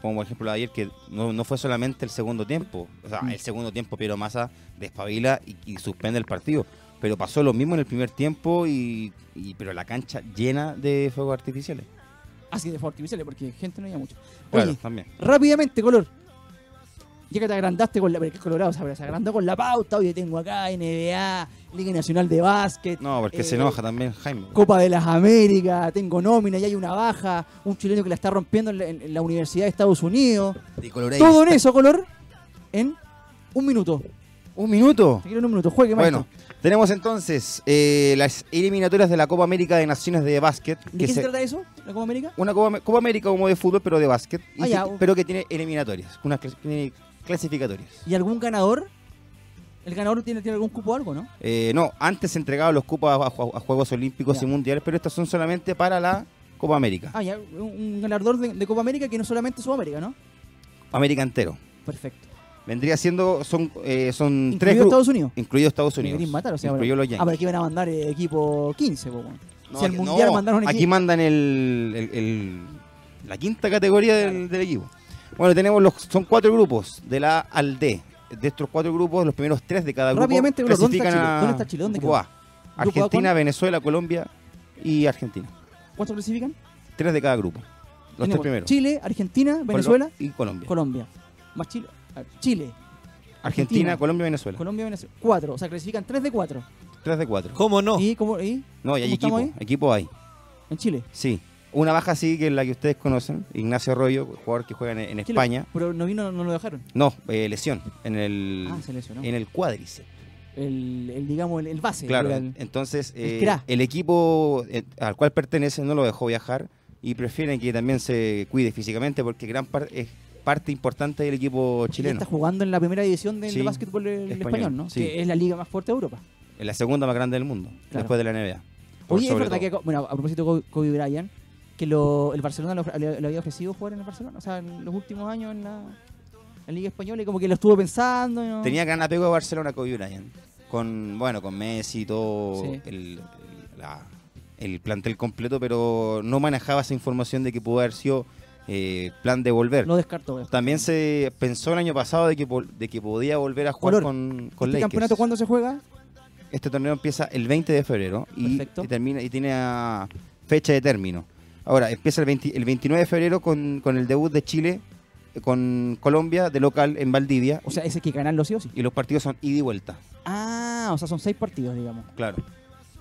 C: Como por ejemplo ayer, que no, no fue solamente el segundo tiempo. O sea,
A: Mm.
C: el segundo tiempo Piero Massa despabila y, y suspende el partido. Pero pasó lo mismo en el primer tiempo, y, y- pero la cancha llena de fuegos artificiales.
A: Así de fuerte, artificiales, porque gente no había mucho.
C: Claro,
A: Oye,
C: también.
A: rápidamente, color. Ya que te agrandaste con la. Porque es colorado, ¿sabes? Se agrandó con la pauta. Oye, tengo acá NBA, Liga Nacional de Básquet.
C: No, porque se
A: eh,
C: enoja también Jaime.
A: Copa de las Américas, tengo nómina, y hay una baja, un chileno que la está rompiendo en la, en- en la Universidad de Estados Unidos.
C: De Coloray.
A: Todo en eso, color, en un minuto.
C: Un minuto.
A: Te quiero en un minuto, juegue,
C: Bueno,
A: maestro.
C: tenemos entonces eh, las eliminatorias de la Copa América de Naciones de Básquet.
A: ¿De
C: que
A: qué se
C: se-
A: trata eso? ¿La Copa América?
C: Una Copa, Copa América como de fútbol, pero de básquet. y
A: Ah, ya.
C: que- pero que tiene eliminatorias, unas clasificatorias.
A: ¿Y algún ganador? ¿El ganador tiene, tiene algún cupo o algo, no?
C: Eh, no, antes se entregaban los cupos a, a- a Juegos Olímpicos
A: Ya.
C: y Mundiales, pero estos son solamente para la Copa América.
A: Ah, ya, un, un ganador de, de Copa América que no solamente Sudamérica, ¿no?
C: América entero.
A: Perfecto.
C: Vendría siendo, son, eh, son tres grupos.
A: Estados Unidos.
C: Incluido Estados Unidos.
A: matar, o sea,
C: incluido
A: ahora-
C: los
A: Ah,
C: Yankees.
A: pero aquí van a mandar eh, equipo 15, po, weón.
C: No,
A: si
C: aquí-
A: mundial
C: no,
A: mandaron
C: aquí
A: equipo-
C: mandan el, el- el- la quinta categoría del, del equipo. Bueno, tenemos los, son cuatro grupos, de la A al D. De estos cuatro grupos, los primeros tres de cada grupo
A: Rápidamente, Bruno, ¿dónde está
C: clasifican
A: Chile?
C: a
A: ¿Dónde está Chile? ¿Dónde
C: grupo? A.
A: ¿Grupo A
C: Argentina? Venezuela, Colombia y Argentina.
A: ¿Cuántos clasifican?
C: Tres de cada grupo. Los tres primeros.
A: Chile, Argentina,
C: Colo-
A: Venezuela,
C: y Colombia.
A: Colombia. Más Chile. a ver, Chile,
C: Argentina, Colombia Venezuela.
A: Colombia, Venezuela. Cuatro. O sea, clasifican tres de cuatro.
C: 3 de 4.
B: ¿Cómo no?
A: ¿Y cómo, y?
C: No, y hay
A: ¿Cómo
C: equipo. Equipo hay.
A: En Chile.
C: Sí. Una baja sí, que es la que ustedes conocen. Ignacio Arroyo, jugador que juega en, en
A: ¿Qué lo-
C: España.
A: pero no vino, no lo dejaron.
C: No, eh, lesión. En el,
A: Ah, se lesionó.
C: en el cuádriceps.
A: El, el, digamos, el, el base.
C: Claro,
A: el-
C: entonces
A: el
C: eh, el equipo eh, al cual pertenece no lo dejó viajar y prefieren que también se cuide físicamente porque gran parte es parte importante del equipo chileno.
A: está jugando en la primera división del
C: Sí,
A: básquetbol
C: español,
A: español, ¿no?
C: sí.
A: Que es la liga más fuerte de Europa.
C: Es la segunda más grande del mundo,
A: Claro.
C: después de la NBA.
A: Oye, es verdad
C: todo.
A: que, bueno, a propósito de Kobe Bryant, que lo, el Barcelona lo- le, le había ofrecido jugar en el Barcelona, o sea, en los últimos años en la, Liga Española, y como que lo estuvo pensando. ¿no?
C: Tenía gran apego a Barcelona Kobe Bryant. Con, bueno, con Messi y todo
A: Sí.
C: el, el- la- el plantel completo, pero no manejaba esa información de que pudo haber sido eh, plan de volver.
A: Lo descartó. güey.
C: También se pensó el año pasado de que, de que podía volver a jugar
A: Color,
C: con, con
A: ¿Este
C: Lakers.
A: campeonato cuándo se juega?
C: Este torneo empieza el 20 de febrero y, termina y tiene fecha de término. Ahora, empieza el, 20 el 29 de febrero con, con el debut de Chile eh, con Colombia de local en Valdivia
A: O sea, ese que ganarlo sí o sí.
C: y los partidos son ida y vuelta.
A: Ah, o sea, son seis partidos, digamos.
C: Claro.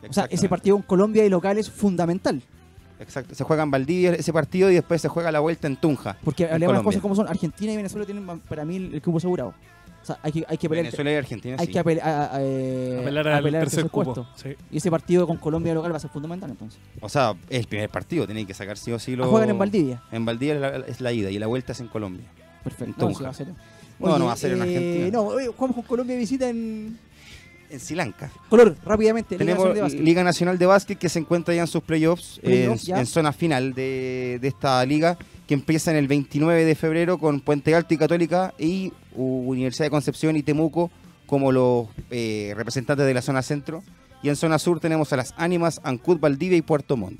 A: O sea, ese partido con Colombia y local es fundamental.
C: Exacto. Se juega en Valdivia ese partido y después se juega la vuelta en Tunja.
A: Porque
C: en
A: hablemos las
C: Colombia.
A: cosas como son. Argentina y Venezuela tienen para mí el, el cubo asegurado. O sea, hay que, hay que pelear,
C: Venezuela y Argentina
A: hay
C: sí.
A: que apel- a- a- eh,
B: Apelar al
A: apelar al
B: tercer cupo.
A: puesto.
B: Sí.
A: Y ese partido con Colombia local va a ser fundamental entonces.
C: O sea, es el primer partido, tienen que sacar sí o sí
A: Ah,
C: lo...
A: juegan en Valdivia.
C: En Valdivia es la, es la ida y la vuelta es en Colombia.
A: Perfecto.
C: En
A: No, va a ser.
C: No, no va a ser en
A: eh,
C: Argentina.
A: No, oye, jugamos con Colombia visita en.
C: En Sri Lanka.
A: Color, rápidamente. Liga
C: Tenemos
A: Nacional de.
C: Liga Nacional de Básquet que se encuentra ya en sus playoffs, en, en zona final de, de esta liga, que empieza en el 29 de febrero con Puente Alto y Católica y Universidad de Concepción y Temuco como los eh, representantes de la zona centro. Y en zona sur tenemos a las Ánimas, Ancud, Valdivia y Puerto Montt.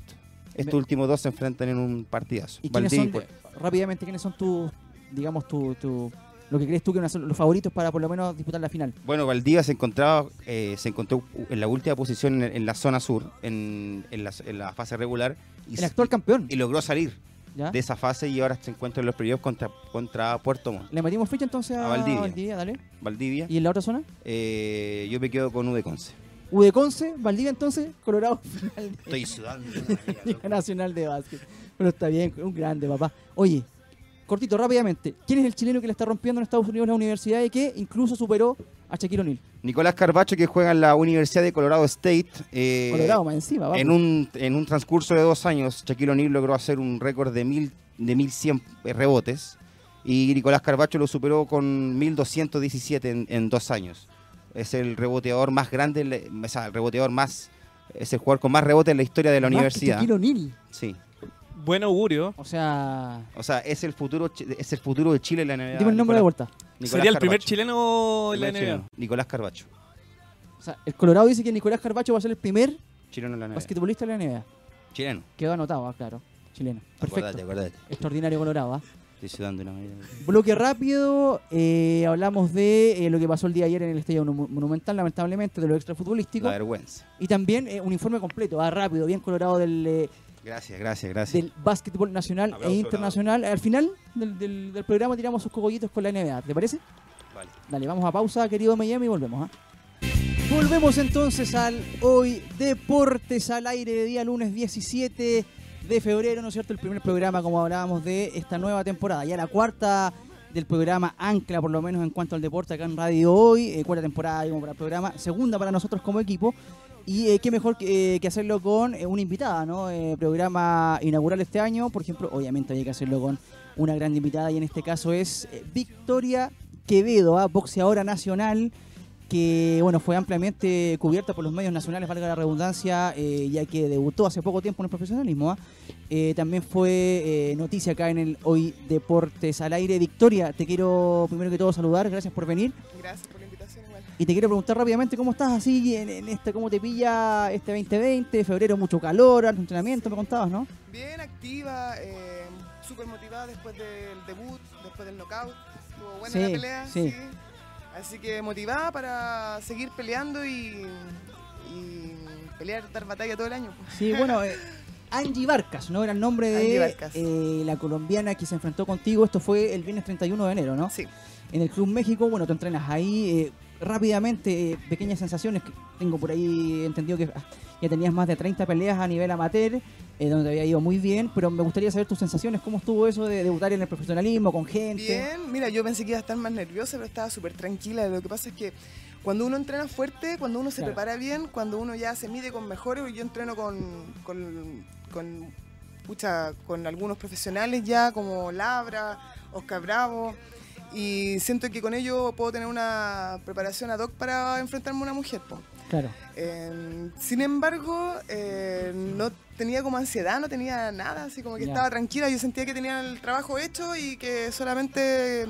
C: Estos
A: Me-
C: últimos dos se enfrentan en un partidazo.
A: ¿Y quiénes
C: Valdivia y
A: son,
C: Puerto-
A: rápidamente, quiénes son tus, digamos, tu, tu- lo que crees tú que ser los favoritos para por lo menos disputar la final?
C: Bueno, Valdivia se encontraba, eh, se encontró en la última posición en, en la zona sur, en, en la, en la fase regular, y,
A: El actual campeón.
C: y logró salir
A: ¿ya?
C: de esa fase y ahora se encuentra en los playoffs contra, contra Puerto Montt.
A: Le metimos fecha entonces a,
C: A Valdivia.
A: dale.
C: Valdivia,
A: ¿Y en la otra zona?
C: eh, yo me quedo con U de Conce.
A: U de Conce, Valdivia entonces, Colorado final
C: Estoy sudando.
A: Nacional de Básquet. Pero está bien, un grande, papá. Oye, cortito, rápidamente. ¿Quién es el chileno que le está rompiendo en Estados Unidos la universidad y que incluso superó a Shaquille O'Neal?
C: Nicolás Carbacho, que juega en la Universidad de Colorado State. eh,
A: Colorado más encima, vamos.
C: en, un, en un transcurso de dos años, Shaquille O'Neal logró hacer un récord de, mil, de 1100 rebotes y Nicolás Carbacho lo superó con 1217 en, en dos años. Es el reboteador más grande, o sea, el reboteador más. Es el jugador con más rebotes en la historia de la
A: Más que
C: universidad.
A: Shaquille O'Neal.
C: Sí.
B: Buen augurio.
A: O sea,
C: O sea, es el futuro, es el futuro de Chile en la NBA.
A: dime el nombre de
C: Nicolás-
A: vuelta.
C: Nicolás
B: Sería el primer chileno en la NBA.
C: chileno, Nicolás Carbacho.
A: O sea, el Colorado dice que Nicolás Carbacho va a ser el primer
C: Chileno en la NBA.
A: basquetbolista de la NBA.
C: Chileno.
A: Quedó anotado, ah, claro. Chileno. Perfecto.
C: Acordate, acordate.
A: Extraordinario Colorado. ¿ah?
C: Estoy sudando una manera.
A: Bloque rápido. eh, hablamos de eh, lo que pasó el día de ayer en el Estadio Monu- Monumental, lamentablemente, de lo extrafutbolístico.
C: La vergüenza.
A: Y también eh, un informe completo, ah, rápido, bien colorado del, eh,
C: Gracias, gracias, gracias.
A: del básquetbol nacional e internacional. Al final del, del- del programa tiramos sus cogollitos con la NBA, ¿te parece?
C: Vale.
A: Dale, vamos a pausa, querido Miami, y volvemos. ¿ah? Volvemos entonces al Hoy Deportes al aire de día lunes 17 de febrero, ¿no es cierto? El primer programa, como hablábamos, de esta nueva temporada. Ya la cuarta del programa Ancla, por lo menos en cuanto al deporte acá en Radio Hoy. eh, cuarta temporada, digamos, para el programa. Segunda para nosotros como equipo. Y eh, qué mejor que, eh, hacerlo con eh, una invitada, ¿no? Programa inaugural este año, por ejemplo, obviamente había que hacerlo con una gran invitada y en este caso es Victoria Quevedo, ¿ah? boxeadora nacional que bueno fue ampliamente cubierta por los medios nacionales, valga la redundancia, ya que debutó hace poco tiempo en el profesionalismo. ¿ah? También fue noticia acá en el Hoy Deportes al aire. Victoria, te quiero primero que todo saludar, gracias por venir.
E: Gracias por.
A: Y te quiero preguntar rápidamente cómo estás así en, en este, cómo te pilla este 2020, febrero mucho calor, alto entrenamiento, me contabas, ¿no?
E: Bien activa, eh, súper motivada después del debut, después del knockout. Estuvo buena
A: Sí,
E: la pelea,
A: sí.
E: sí. Así que motivada para seguir peleando y, y pelear, dar batalla todo el año.
A: Sí, bueno, eh, Angie Barcas, ¿no? Era el nombre de eh, la colombiana que se enfrentó contigo. Esto fue el viernes 31 de enero, ¿no?
E: Sí.
A: En el Club México, bueno, tú entrenas ahí. eh, rápidamente, eh, pequeñas sensaciones que tengo por ahí entendido que ah, ya tenías más de 30 peleas a nivel amateur, eh, donde había ido muy bien, pero me gustaría saber tus sensaciones, cómo estuvo eso de debutar en el profesionalismo, con gente.
E: Bien, mira, yo pensé que iba a estar más nerviosa, pero estaba súper tranquila. Lo que pasa es que cuando uno entrena fuerte, cuando uno se
A: Claro.
E: prepara bien, cuando uno ya se mide con mejores, yo entreno con, con, con, pucha, con algunos profesionales ya, como Labra, Oscar Bravo, y siento que con ello puedo tener una preparación ad hoc para enfrentarme a una mujer. po.
A: Claro.
E: Eh, sin embargo, eh, no tenía como ansiedad, no tenía nada, así como que estaba tranquila, yo sentía que tenía el trabajo hecho y que solamente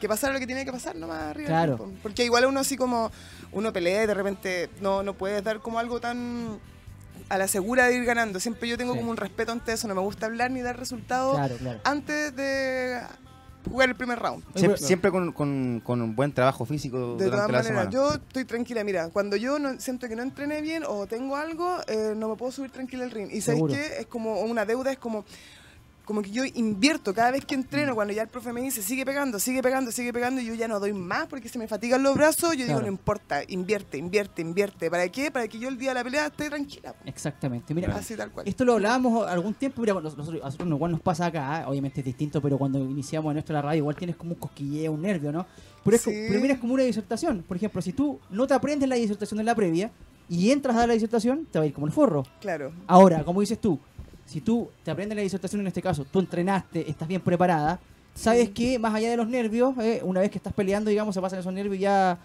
E: que pasara lo que tenía que pasar nomás arriba.
A: Claro.
E: po. Porque igual uno así como, uno pelea y de repente no, no puedes dar como algo tan a la segura de ir ganando. Siempre yo tengo
A: Sí.
E: como un respeto ante eso, no me gusta hablar ni dar resultados
A: Claro, claro.
E: antes de jugar el primer round.
C: Siempre, siempre con, con, con un buen trabajo físico
E: De todas maneras,
C: semana.
E: yo estoy tranquila. Mira, cuando yo no, siento que no entrené bien o tengo algo, eh, no me puedo subir tranquila al ring. Y ¿sabes
A: Seguro.
E: qué? Es como una deuda, es como, como que yo invierto cada vez que entreno, cuando ya el profe me dice, sigue pegando, sigue pegando, sigue pegando, y yo ya no doy más porque se me fatigan los brazos, yo
A: Claro.
E: digo, no importa, invierte, invierte, invierte. ¿Para qué? Para que yo el día de la pelea esté tranquila. po.
A: Exactamente. Mira,
E: Así tal cual.
A: Esto lo hablábamos algún tiempo, mira, nosotros, igual nos pasa acá, ¿eh? obviamente es distinto, pero cuando iniciamos en esto la radio igual tienes como un cosquilleo, un nervio, ¿no? Pero, es, co-
E: Sí.
A: pero mira, es como una disertación. Por ejemplo, si tú no te aprendes la disertación en la previa y entras a dar la disertación, te va a ir como el forro.
E: Claro.
A: Ahora, como dices tú, si tú te aprendes la disertación en este caso, tú entrenaste, estás bien preparada, sabes que más allá de los nervios, eh, una vez que estás peleando, digamos, se pasan esos nervios y ya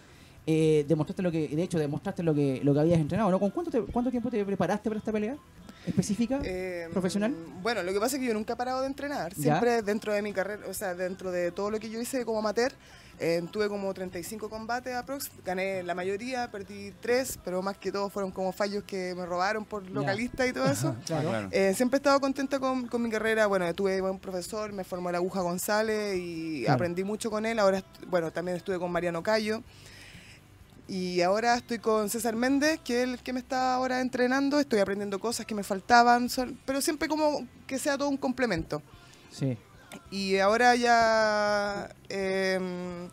A: eh, demostraste lo que, de hecho, demostraste lo que, lo que habías entrenado, ¿no? ¿Con cuánto, te- cuánto tiempo te preparaste para esta pelea específica?
E: Eh,
A: ¿Profesional?
E: Bueno, lo que pasa es que yo nunca he parado de entrenar.
A: ¿Ya?
E: Siempre dentro de mi carrera, o sea, dentro de todo lo que yo hice como amateur, eh, tuve como 35 combates aprox. Gané la mayoría, perdí 3, pero más que todo fueron como fallos que me robaron por localista y todo eso.
A: Claro.
C: Ah, claro.
E: Eh, siempre he estado contenta con, con mi carrera. Bueno, tuve buen profesor, me formó la aguja González y
A: Claro.
E: aprendí mucho con él. Ahora, bueno, también estuve con Mariano Cayo. Y ahora estoy con César Méndez, que es el que me está ahora entrenando. Estoy aprendiendo cosas que me faltaban, pero siempre como que sea todo un complemento.
A: Sí.
E: Y ahora ya em,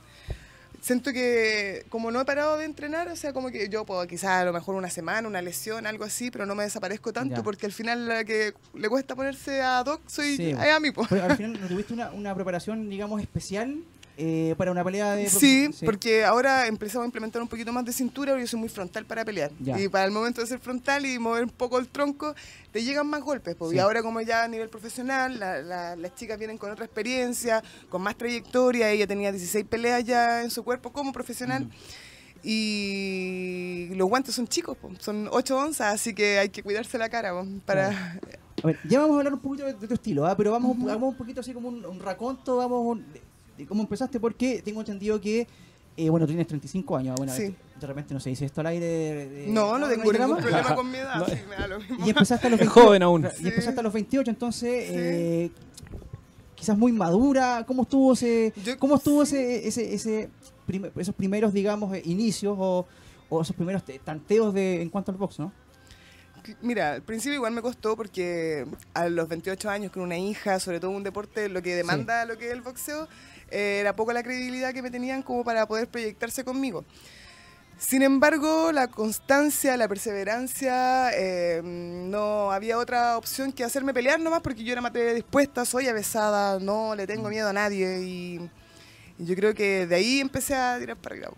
E: siento que como no he parado de entrenar, o sea, como que yo puedo quizás a lo mejor una semana, una lesión, algo así, pero no me desaparezco tanto
A: Ya.
E: porque al final la que le cuesta ponerse a Doc soy
A: Sí,
E: a mí.
A: Pero al final no tuviste una, una preparación, digamos, especial eh, para una pelea de...
E: Sí, porque ahora empezamos a implementar un poquito más de cintura, porque yo soy muy frontal para pelear.
A: Ya.
E: Y para el momento de ser frontal y mover un poco el tronco, te llegan más golpes. po.
A: Sí.
E: Y ahora como ya a nivel profesional, la- la- las chicas vienen con otra experiencia, con más trayectoria. Ella tenía 16 peleas ya en su cuerpo como profesional. Y los guantes son chicos, po. son 8 onzas, así que hay que cuidarse la cara po, para...
A: A ver, ya vamos a hablar un poquito de, de tu estilo, ¿ah? pero vamos, hagamos un poquito así como un, un raconto, vamos, un- cómo empezaste, porque tengo entendido que, eh, bueno, tú tienes 35 años, bueno,
E: Sí.
A: de repente no se dice esto al aire. de- de-
E: No, no tengo ningún
A: drama.
E: problema con mi edad, sí, me da lo mismo.
A: Y empezaste a los
B: Es
A: 28.
B: joven aún.
A: Y empezaste a los 28, entonces,
E: Sí.
A: eh, quizás muy madura. ¿Cómo estuvo ese,
E: Yo-
A: cómo estuvo
E: sí.
A: ese, ese, ese prim- esos primeros, digamos, eh, inicios o, o esos primeros te- tanteos de, en cuanto al box, no?
E: Mira, al principio igual me costó porque a los 28 años con una hija, sobre todo un deporte, lo que demanda lo que es el boxeo, era poco la credibilidad que me tenían como para poder proyectarse conmigo. Sin embargo, la constancia, la perseverancia, eh, no había otra opción que hacerme pelear nomás porque yo era materia dispuesta, soy avesada, no le tengo miedo a nadie y, yo creo que de ahí empecé a tirar para arriba.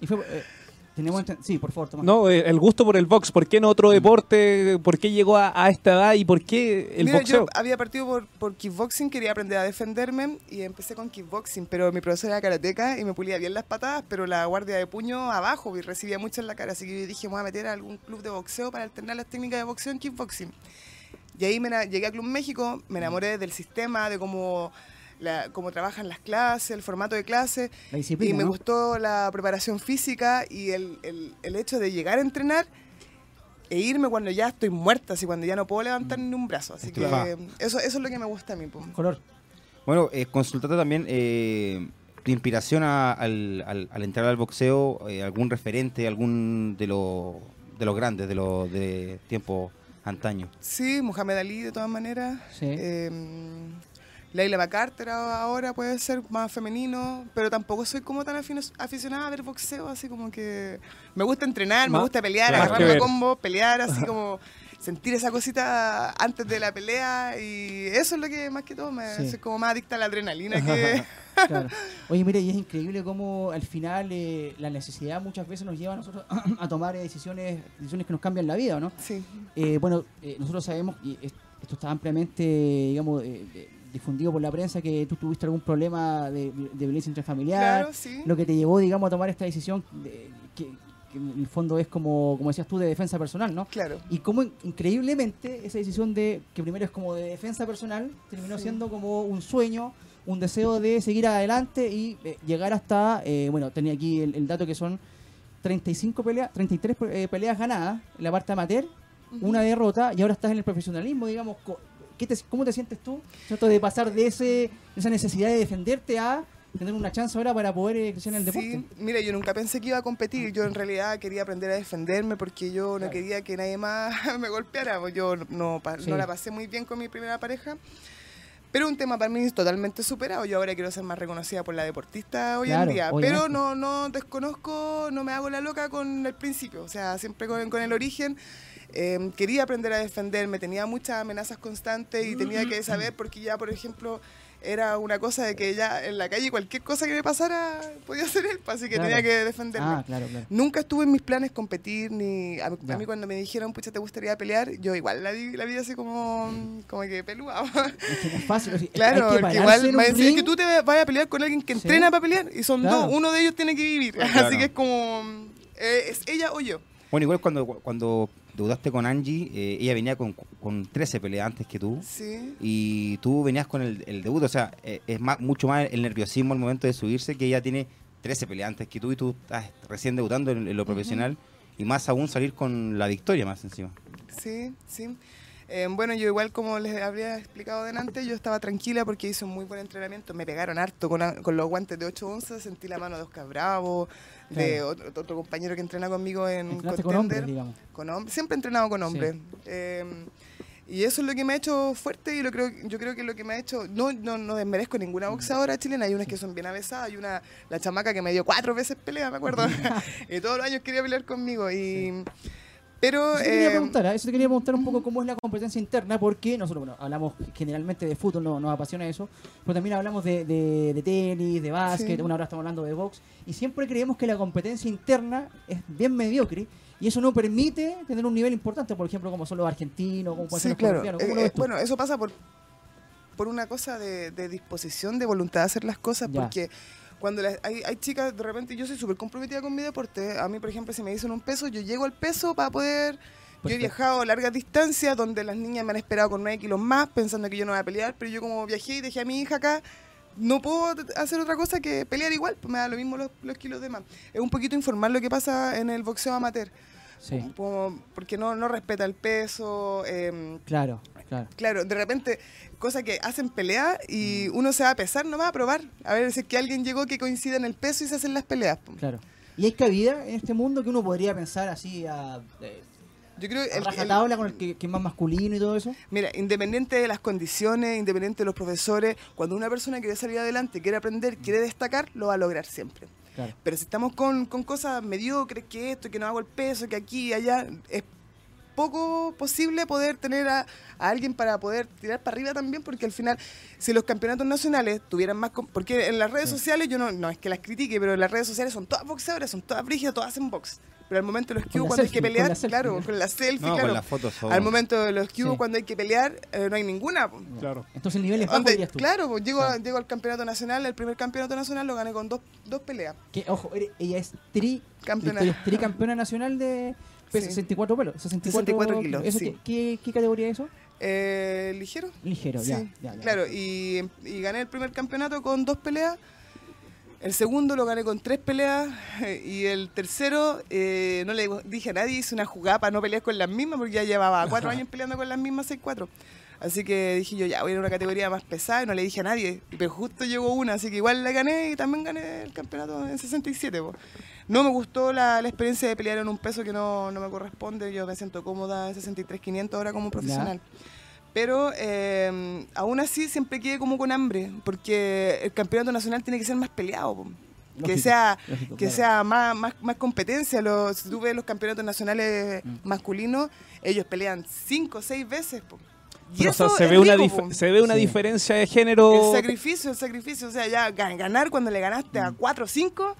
A: Y fue, eh, tenemos sí, por favor, Tomás.
B: No, eh, el gusto por el box. ¿Por qué no otro deporte? ¿Por qué llegó a, a esta edad y por qué el
E: Mira,
B: boxeo?
E: yo había partido por, por kickboxing, quería aprender a defenderme y empecé con kickboxing, pero mi profesor era karateca y me pulía bien las patadas, pero la guardia de puño abajo y recibía mucho en la cara, así que dije, me voy a meter a algún club de boxeo para alternar las técnicas de boxeo en kickboxing. Y ahí me, llegué a Club México, me enamoré del sistema, de cómo, la- cómo trabajan las clases, el formato de clase,
A: La
E: y
A: disciplina.
E: me
A: ¿no?
E: gustó la preparación física y el, el- el hecho de llegar a entrenar e irme cuando ya estoy muerta, así cuando ya no puedo levantar ni un brazo. Así que eso, eso es lo que me gusta a mí.
A: Color.
C: Bueno, eh, consultate también eh, tu inspiración a- al, al- al entrar al boxeo, eh, algún referente, algún de, los de los grandes, de los de tiempo antaño.
E: Sí, Muhammad Ali de todas maneras.
A: Sí.
E: Eh, Leila McCarter a- ahora puede ser más femenino, pero tampoco soy como tan aficionada a ver boxeo, así como que me gusta entrenar, me gusta pelear,
B: más que
E: agarrarme a
B: ver.
E: combo, pelear, así como sentir esa cosita antes de la pelea y eso es lo que más que todo me
A: Sí.
E: soy como más adicta a la adrenalina que
A: Claro. Oye, mire, y es increíble cómo al final eh, la necesidad muchas veces nos lleva a nosotros a tomar decisiones, decisiones que nos cambian la vida, ¿no?
E: sí.
A: Eh, bueno, eh, nosotros sabemos, y es- esto está ampliamente, digamos, eh, difundido por la prensa, que tú tuviste algún problema de, de violencia intrafamiliar,
E: Claro, sí.
A: lo que te llevó, digamos, a tomar esta decisión de- que, que en el fondo es como, como decías tú, de defensa personal, ¿no?
E: Claro.
A: Y cómo in- increíblemente esa decisión de, que primero es como de defensa personal, terminó
E: Sí.
A: siendo como un sueño, un deseo de seguir adelante y eh, llegar hasta, eh, bueno, tenía aquí el, el dato que son 35 peleas, 33 eh, peleas ganadas en la parte amateur, una derrota y ahora estás en el profesionalismo, digamos, ¿qué te- ¿cómo te sientes tú? ¿Cierto? De pasar de ese, esa necesidad de defenderte a tener una chance ahora para poder eh, crecer en el deporte.
E: Sí, mira, yo nunca pensé que iba a competir. Yo en realidad quería aprender a defenderme porque yo no
A: Claro.
E: quería que nadie más me golpeara. pues Yo no, pa-
A: Sí.
E: no la pasé muy bien con mi primera pareja. Pero un tema para mí totalmente superado. Yo ahora quiero ser más reconocida por la deportista hoy
A: Claro,
E: en día.
A: obviamente.
E: Pero no, no desconozco, no me hago la loca con el principio. O sea, siempre con, con el origen. Eh, quería aprender a defenderme, tenía muchas amenazas constantes y tenía que saber porque ya, por ejemplo, era una cosa de que ya en la calle cualquier cosa que me pasara podía ser él, así que
A: Claro.
E: tenía que defenderme.
A: Ah, claro, claro.
E: Nunca estuve en mis planes competir, ni a, mí cuando me dijeron, pucha, ¿te gustaría pelear? Yo igual la vi, la vi así como, como que pelúa.
A: Es que no es fácil. es-
E: claro,
A: que
E: porque igual me decís
A: ring.
E: que tú te vayas a pelear con alguien que
A: Sí.
E: entrena para pelear y son
A: Claro.
E: dos, uno de ellos tiene que vivir.
C: Claro.
E: Así que es como, eh, es ella o yo.
C: Bueno, igual cuando, cuando debutaste con Angie, eh, ella venía con, con 13 peleas antes que tú.
E: Sí.
C: Y tú venías con el, el debut, o sea, eh, es más, mucho más el nerviosismo al momento de subirse, que ella tiene 13 peleas antes que tú y tú estás recién debutando en, en lo profesional. Y más aún salir con la victoria más encima.
E: Sí, sí. Eh, bueno, yo igual como les habría explicado delante, yo estaba tranquila porque hice un muy buen entrenamiento. Me pegaron harto con, a- con los guantes de 8 onzas, sentí la mano de Oscar Bravo, de otro, otro compañero que entrena conmigo en
A: con
E: Contender.
A: hombres, digamos.
E: Con hom- siempre he entrenado con hombres. Eh, y eso es lo que me ha hecho fuerte y lo creo, yo creo que lo que me ha hecho, no, no, no desmerezco ninguna boxeadora chilena, hay unas que son bien avesadas, hay una, la chamaca que me dio cuatro veces pelea, me acuerdo, y todos los años quería pelear conmigo. Y, Pero...
A: Eso te quería
E: eh,
A: preguntar, ¿ah? eso te quería preguntar un poco cómo es la competencia interna, porque nosotros bueno, hablamos generalmente de fútbol, no- nos apasiona eso, pero también hablamos de, de- de tenis, de básquet,
E: Sí.
A: una hora estamos hablando de box, y siempre creemos que la competencia interna es bien mediocre, y eso no permite tener un nivel importante, por ejemplo, como son los argentinos, como pueden ser
E: Sí,
A: los
E: claro.
A: colombianos. ¿Cómo
E: Eh, eh, bueno, eso pasa por, por una cosa de, de disposición, de voluntad de hacer las cosas,
A: Ya.
E: porque cuando las- hay, hay chicas, de repente yo soy súper comprometida con mi deporte. A mí, por ejemplo, si me dicen un peso, yo llego al peso para poder... Yo he viajado a largas distancias donde las niñas me han esperado con 9 kilos más, pensando que yo no voy a pelear, pero yo como viajé y dejé a mi hija acá, no puedo hacer otra cosa que pelear igual, pues me da lo mismo los, los kilos de más. Es un poquito informar lo que pasa en el boxeo amateur,
A: Sí,
E: como- porque no, no respeta el peso, em,
A: claro, claro.
E: Claro, de repente, cosas que hacen pelea y uno se va a pesar nomás a probar. A ver si es que alguien llegó que coincida en el peso y se hacen las peleas.
A: Claro. ¿Y hay cabida en este mundo que uno podría pensar así a, eh,
E: Yo creo el- el-
A: rajatabla con el que, que es más masculino y todo eso?
E: mira, independiente de las condiciones, independiente de los profesores, cuando una persona quiere salir adelante, quiere aprender, quiere destacar, lo va a lograr siempre. Pero si estamos con, con cosas mediocres, que esto, que no hago el peso, que aquí y allá, es poco posible poder tener a, a alguien para poder tirar para arriba también, porque al final, si los campeonatos nacionales tuvieran más... com- Porque en las redes
A: Sí.
E: sociales, yo no, no es que las critique, pero en las redes sociales son todas boxeadoras, son todas brígidas, todas hacen box. Pero al momento de los
A: Con
E: que
A: la
E: cuando hay que
A: selfie, con
E: pelear,
A: selfie,
E: claro, con la selfie,
C: No,
E: claro.
C: con las fotos son-
E: Al momento de los que
A: Sí.
E: cuando hay que pelear, eh, no hay ninguna.
B: Claro.
A: Entonces el nivel es bajo,
E: Donde-
A: tú.
E: claro, pues, llego, a-
A: Claro.
E: llego al campeonato nacional, el primer campeonato nacional lo gané con dos, dos peleas.
A: Que, ojo, ella es tri,
E: Campeona.
A: Victoria es tricampeona nacional de
E: Sí.
A: 64 pelos. 64,
E: 64 kilos,
A: ¿Eso
E: sí.
A: qué, qué, qué categoría es eso?
E: Eh, ligero.
A: Ligero,
E: Sí,
A: ya, ya, ya.
E: Claro, y, y gané el primer campeonato con dos peleas. El segundo lo gané con tres peleas. Y el tercero, eh, no le dije a nadie, hice una jugada para no pelear con las mismas, porque ya llevaba cuatro años peleando con las mismas 6-4. Así que dije yo, ya voy a ir a una categoría más pesada y no le dije a nadie. Pero justo llegó una, así que igual la gané y también gané el campeonato en 67. po. No me gustó la, la experiencia de pelear en un peso que no, no me corresponde. Yo me siento cómoda en 63-500 ahora como profesional. Pero eh, aún así siempre quedé como con hambre, porque el campeonato nacional tiene que ser más peleado. po. que sea,
A: lógico,
E: que
A: claro.
E: sea más, más, más competencia. Los, si tú ves los campeonatos nacionales
A: Mm.
E: masculinos, ellos pelean cinco o seis veces. po. Y
B: Pero, o sea,
E: eso
B: se,
E: es
B: ve una
E: rico,
B: dif-
E: po.
B: se ve una
A: Sí.
B: diferencia de género.
E: El sacrificio, el sacrificio. O sea, ya ga- ganar cuando le ganaste
A: Mm.
E: a cuatro o cinco,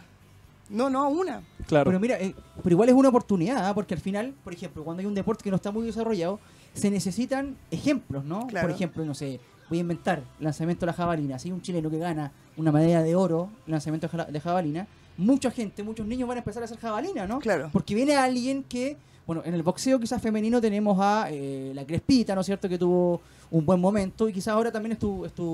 E: no, no a una.
B: Claro.
A: Pero mira, eh, pero igual es una oportunidad, ¿ah? porque al final, por ejemplo, cuando hay un deporte que no está muy desarrollado, se necesitan ejemplos, ¿no?
E: Claro.
A: Por ejemplo, no sé, voy a inventar lanzamiento de la jabalina. Si hay un chileno que gana una medalla de oro, lanzamiento de jabalina, mucha gente, muchos niños van a empezar a hacer jabalina, ¿no?
E: Claro.
A: Porque viene alguien que, bueno, en el boxeo quizás femenino tenemos a eh, la Crespita, ¿no es cierto?, que tuvo un buen momento y quizás ahora también es tu, es tu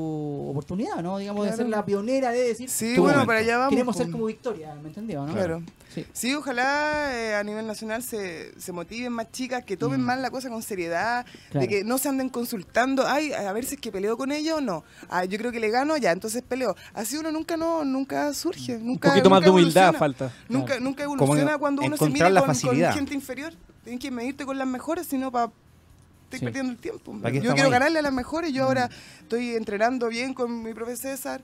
A: oportunidad, ¿no? Digamos, de ser la pionera de decir,
E: Sí, bueno,
C: momento.
E: para allá vamos.
A: queremos ser como Victoria, ¿me entendió, no?
E: Claro.
A: Sí.
E: Sí, ojalá eh, a nivel nacional se, se motiven más chicas, que tomen
A: Mm.
E: más la cosa con seriedad,
A: Claro.
E: de que no se anden consultando, ay, a ver si es que peleo con ella o no. Ah, yo creo que le gano, ya, entonces peleo. Así uno nunca no nunca surge,
B: un
E: nunca
B: poquito más
E: nunca
B: de humildad
E: evoluciona.
B: falta.
E: Nunca,
A: Claro.
E: nunca
C: Como
E: evoluciona cuando uno se
C: la
E: con, con gente inferior. Tienes que medirte con las mejores, sino para estoy
A: Sí.
E: perdiendo el tiempo.
C: ¿Para qué
E: Yo quiero
C: ahí?
E: ganarle a las mejores. Yo ahora estoy entrenando bien con mi profe César.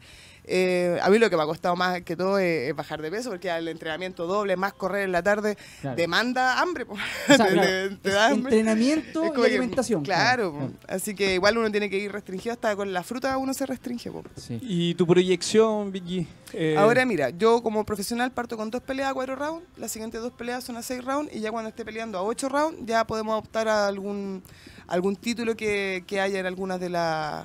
E: Eh, a mí lo que me ha costado más que todo es, es bajar de peso, porque el entrenamiento doble, más correr en la tarde,
A: Claro.
E: demanda hambre.
A: O sea,
E: Te-
A: claro,
E: te- te da hambre.
A: entrenamiento y
E: que-
A: alimentación.
E: claro, así que igual uno tiene que ir restringido, hasta con la fruta uno se restringe. po.
A: Sí.
B: ¿Y tu proyección, Vicky? Eh,
E: Ahora mira, yo como profesional parto con dos peleas a cuatro rounds, las siguientes dos peleas son a seis rounds y ya cuando esté peleando a ocho rounds ya podemos optar a algún algún título que, que haya en algunas de las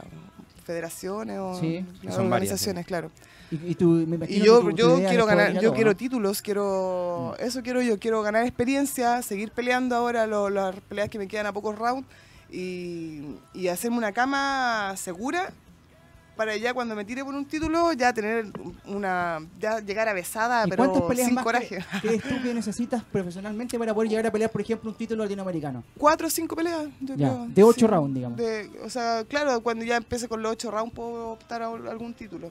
E: federaciones o
A: Sí.
C: varias,
E: organizaciones, claro.
A: Y, y tú, me
E: Y yo,
A: tu-
E: yo quiero ganar, yo quiero títulos, quiero eso quiero yo, quiero ganar experiencia, seguir peleando ahora lo- las peleas que me quedan a pocos rounds y, y hacerme una cama segura para ya cuando me tire por un título ya tener una ya llegar a besada
A: ¿Y
E: pero
A: cuántas peleas
E: sin coraje.
A: crees tú que necesitas profesionalmente para poder llegar a pelear, por ejemplo, un título latinoamericano?
E: Cuatro o cinco peleas, yo
A: Ya,
E: creo.
A: de ocho rounds, digamos.
E: De- o sea, claro, cuando ya empiece con los ocho rounds puedo optar a algún título.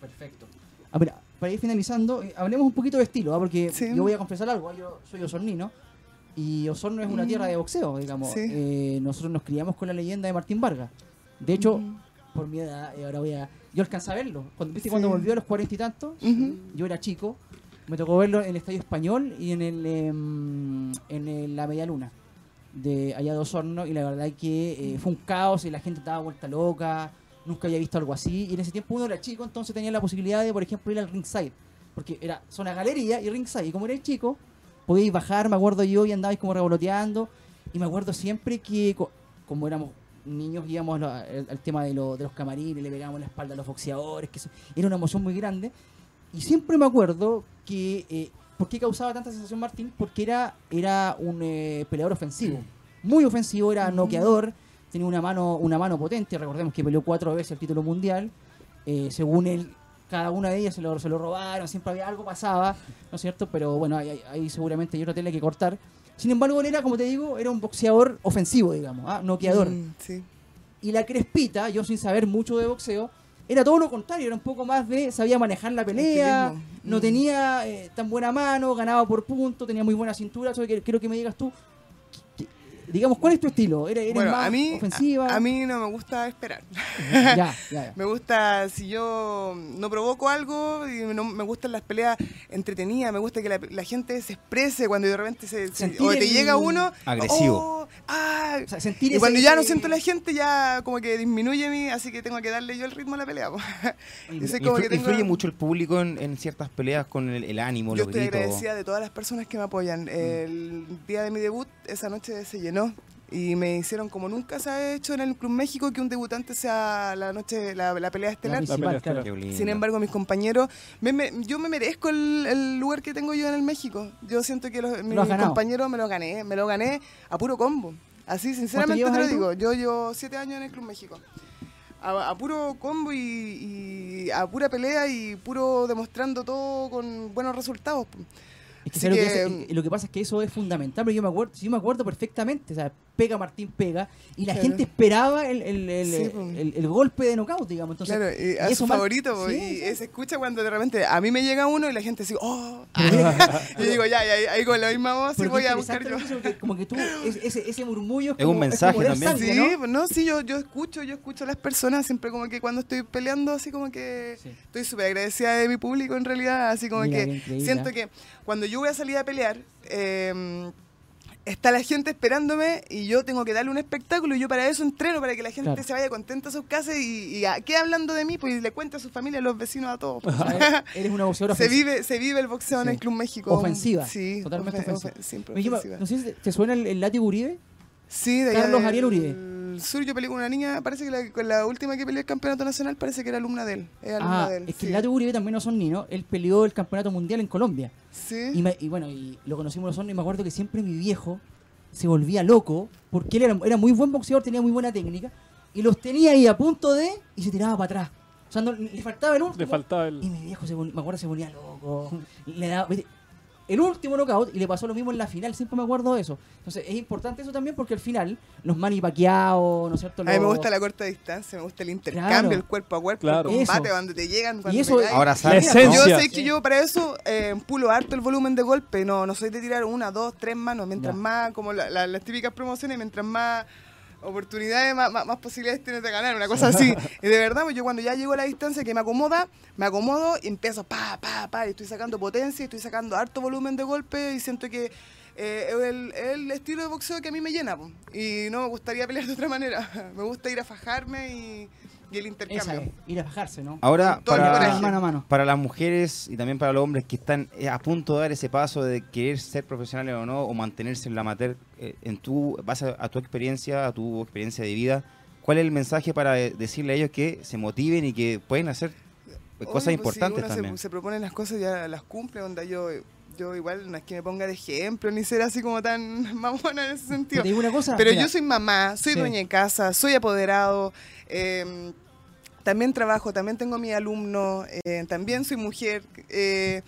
A: Perfecto. Ah, mira, para ir finalizando, eh, hablemos un poquito de estilo, ¿ah? porque
E: Sí.
A: yo voy a confesar algo, ¿ah? yo soy osornino y Osorno es una
E: Mm.
A: tierra de boxeo, digamos.
E: Sí.
A: Eh, nosotros nos criamos con la leyenda de Martín Vargas. De hecho,
E: Ujú.
A: Por mi edad, eh, ahora voy a... Yo alcancé a verlo. Cuando, ¿viste
E: Sí.
A: cuando volvió a los cuarenta y tantos? Yo era chico, me tocó verlo en el Estadio Español y en el em, en el- la Media Luna de allá de Osorno y la verdad que eh, fue un caos y la gente estaba vuelta loca, nunca había visto algo así y en ese tiempo uno era chico, entonces tenía la posibilidad de, por ejemplo, ir al ringside, porque era zona galería y ringside y como eres chico, podíais bajar, me acuerdo yo, y andabais como revoloteando y me acuerdo siempre que co- como éramos niños íbamos al, tema de, lo- de los camarines, le pegábamos la espalda a los boxeadores, que eso- era una emoción muy grande. Y siempre me acuerdo que, eh, ¿por qué causaba tanta sensación Martín? Porque era, era un eh, peleador ofensivo, muy ofensivo, era
E: Ujú.
A: noqueador, tenía una mano, una mano potente, recordemos que peleó cuatro veces el título mundial, eh, según él, cada una de ellas se lo, se lo robaron, siempre había algo pasaba, ¿no es cierto? Pero bueno, ahí, ahí seguramente hay otra tela que cortar. Sin embargo, él era, como te digo, era un boxeador ofensivo, digamos, ¿ah? noqueador.
E: Mm, sí.
A: Y la Crespita, yo sin saber mucho de boxeo, era todo lo contrario, era un poco más de, sabía manejar la pelea, no
E: Mm.
A: tenía eh, tan buena mano, ganaba por punto, tenía muy buena cintura, eso que, quiero que me digas tú, digamos, ¿cuál es tu estilo? ¿Eres, eres
E: Bueno,
A: más
E: a mí,
A: ofensiva?
E: a, a mí no me gusta esperar.
A: ya, ya, ya.
E: Me gusta, si yo no provoco algo, y no, me gustan las peleas entretenidas, me gusta que la, la gente se exprese cuando de repente se, se- o te llega uno.
C: Agresivo.
E: oh, ah,
A: O sea, sentir
E: y
A: ese-
E: cuando ya no siento la gente, ya como que disminuye mi, así que tengo que darle yo el ritmo a la pelea. como
C: Influ-
E: que tengo-
C: Influye mucho el público en, en ciertas peleas con el, el ánimo,
E: Yo
C: los
E: estoy
C: gritos.
E: agradecida de todas las personas que me apoyan. El día de mi debut, esa noche se llenó y me hicieron como nunca se ha hecho en el Club México que un debutante sea la noche, la, la pelea
A: La
E: estelar.
A: principal,
B: pelea
C: lindo.
E: Sin embargo, mis compañeros, me- me- yo me merezco el, el lugar que tengo yo en el México. Yo siento que los, mis compañeros me lo gané, me lo gané a puro combo. Así, sinceramente te lo digo. Yo llevo siete años en el Club México. A, a puro combo y, y a pura pelea y puro demostrando todo con buenos resultados. Po.
A: Es que,
E: Así
A: ¿sabes lo, que
E: que,
A: es- lo que pasa es que eso es fundamental, pero yo me acuerdo, sí me acuerdo perfectamente, o sea, pega Martín pega, y la
E: Claro.
A: gente esperaba el, el, el,
E: Sí,
A: golpe de knockout, digamos. Entonces,
E: claro, y a
A: y
E: su
A: mar-
E: favorito,
A: Sí,
E: y
A: sí.
E: se escucha cuando de repente a mí me llega uno y la gente dice, oh, y yo digo, ya, ya, ahí con la misma voz y voy a buscar yo.
A: como que tú, es- ese, ese murmullo
C: Es un
A: como-
C: mensaje
A: como leer
C: también.
A: sangre,
E: Sí,
A: ¿no?
E: no, sí, yo, yo escucho, yo escucho a las personas siempre como que cuando estoy peleando, así como que
A: Sí.
E: estoy súper agradecida de mi público en realidad, así como
A: Mira,
E: que siento
A: ¿eh?
E: que cuando yo voy a salir a pelear, eh, está la gente esperándome y yo tengo que darle un espectáculo y yo para eso entreno, para que la gente
A: Claro.
E: se vaya contenta a sus casas y, y a- quede hablando de mí, pues y le cuente a su familia, a los vecinos, a todos. pues.
A: Eres una boxeadora
E: se vive, se vive el boxeo en el Club México.
A: Ofensiva,
E: Sí,
A: totalmente
E: ofen-
A: ofensiva.
E: ofen- siempre
A: no sé si te, te suena el, el látigo Uribe.
E: Sí, de
A: Carlos Ariel Uribe.
E: Sur yo peleé con una niña, parece que la, con la última que peleé el campeonato nacional parece que era alumna de él. Es alumna
A: Ah,
E: de él.
A: es que
E: sí.
A: el látigo Uribe también no son niños. Él peleó el campeonato mundial en Colombia.
E: Sí.
A: Y, me- y bueno, y lo conocimos los y me acuerdo que siempre mi viejo se volvía loco porque él era, era muy buen boxeador, tenía muy buena técnica y los tenía ahí a punto de y se tiraba para atrás. O sea, no- le faltaba el último.
B: Le faltaba
A: Y
B: el.
A: mi viejo, se, me acuerdo, se ponía loco. Le daba, ¿viste? El último knockout y le pasó lo mismo en la final, siempre me acuerdo de eso. Entonces es importante eso también porque al final los Manny Pacquiao, ¿no es cierto?
E: A mí me
A: Los-
E: gusta la corta distancia, me gusta el intercambio,
A: Claro.
E: el cuerpo a cuerpo,
B: Claro.
E: el combate,
A: Eso.
E: donde te llegan. cuando
A: Y eso
E: me.
C: Ahora
B: esencia.
E: Yo sé que
A: Sí.
E: yo para eso eh, pulo harto el volumen de golpe, no, no soy de tirar una, dos, tres manos, mientras
A: Ya.
E: más, como la- la- las típicas promociones, mientras más oportunidades, más, más- más posibilidades tienes de ganar, una cosa así. y de verdad, pues yo cuando ya llego a la distancia que me acomoda, me acomodo y empiezo pa, pa, pa, y estoy sacando potencia, y estoy sacando harto volumen de golpe y siento que eh, es el, el estilo de boxeo que a mí me llena, po. y no me gustaría pelear de otra manera. me gusta ir a fajarme y, y el
A: Esa
E: intercambio.
A: es, ir a bajarse, ¿no?
C: Ahora, para,
E: coraje.
A: mano a mano.
C: para las mujeres y también para los hombres que están eh, a punto de dar ese paso de querer ser profesionales o no, o mantenerse en la amateur, eh, en tu, base a tu experiencia, a tu experiencia de vida, ¿cuál es el mensaje para eh, decirle a ellos que se motiven y que pueden hacer cosas
E: Obvio, pues, si
C: importantes
E: uno
C: también?
E: Se, proponen las cosas ya las cumple, onda yo, yo igual no es que me ponga de ejemplo ni ser así como tan mamona en ese sentido.
A: te digo una cosa.
E: Pero
A: mira,
E: yo soy mamá, soy
A: Sí.
E: dueña de casa, soy apoderado, eh, también trabajo, también tengo mi alumno, eh, también soy mujer. eh,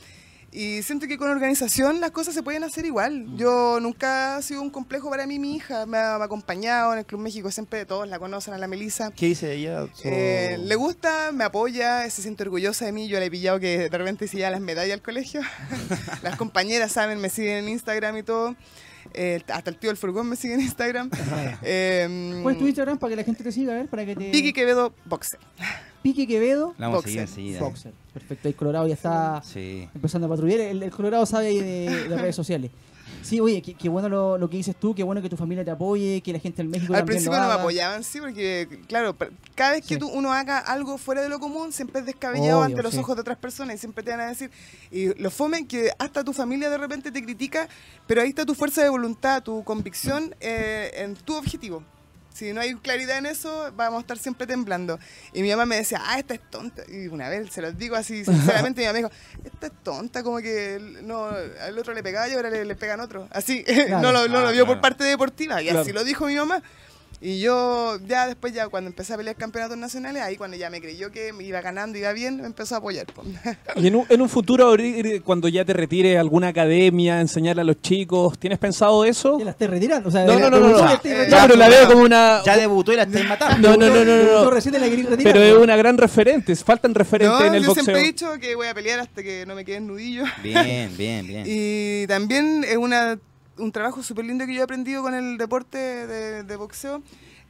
E: y siento que con organización las cosas se pueden hacer igual.
A: Mm.
E: Yo nunca ha sido un complejo para mí, mi hija me ha, me ha acompañado en el Club México, siempre todos la conocen, a la Melisa.
C: ¿Qué dice ella?
E: Eh, le gusta, me apoya, se siente orgullosa de mí. Yo le he pillado que de repente se lleva las medallas al colegio. las compañeras saben, me siguen en Instagram y todo. Eh, hasta el tío del furgón me sigue en Instagram. Eh,
A: ¿Cuál es tu Instagram para que la gente te siga? A ver, para que te.
E: Vicky Quevedo Boxer.
A: Pique Quevedo.
C: La vamos a seguir
E: Boxer.
C: enseguida.
A: Boxer. Perfecto. El Colorado ya está
C: Sí.
A: empezando a patrullar. El, el Colorado sabe de, de redes sociales. Sí, oye, qué, qué bueno lo, lo que dices tú, qué bueno que tu familia te apoye, que la gente del México
E: Al
A: también
E: principio
A: lo
E: no me apoyaban, sí, porque, claro, cada vez que
A: Sí.
E: tú, uno haga algo fuera de lo común, siempre es descabellado
A: Obvio,
E: ante los
A: sí.
E: ojos de otras personas y siempre te van a decir. Y lo fome que hasta tu familia de repente te critica, pero ahí está tu fuerza de voluntad, tu convicción eh, en tu objetivo. Si no hay claridad en eso, vamos a estar siempre temblando. Y mi mamá me decía, ah, esta es tonta. Y una vez se los digo así, sinceramente, mi mamá me dijo, esta es tonta, como que no, al otro le pegaba y ahora le, le pegan otro. Así, no, lo, no
C: Ah,
E: lo vio por parte deportiva. Y
B: Claro.
E: así lo dijo mi mamá. Y yo ya después, ya cuando empecé a pelear campeonatos nacionales, ahí cuando ya me creyó que me iba ganando, iba bien, me empezó a apoyar. po.
B: Y en un, en un futuro, cuando ya te retires alguna academia, enseñarle a los chicos, ¿tienes pensado eso?
A: Ya la estés retirando. O sea,
B: No, no, no, no, no.
A: estás
C: Eh,
B: pero la veo como una...
C: Ya debutó y la estáis matando.
B: No, no, no, no, no. Pero es una gran referente. Faltan referentes
E: No,
B: en el
E: yo
B: boxeo.
E: siempre he dicho que voy a pelear hasta que no me queden nudillos.
C: Bien, bien, bien.
E: Y también es una, un trabajo súper lindo que yo he aprendido con el deporte de, de boxeo,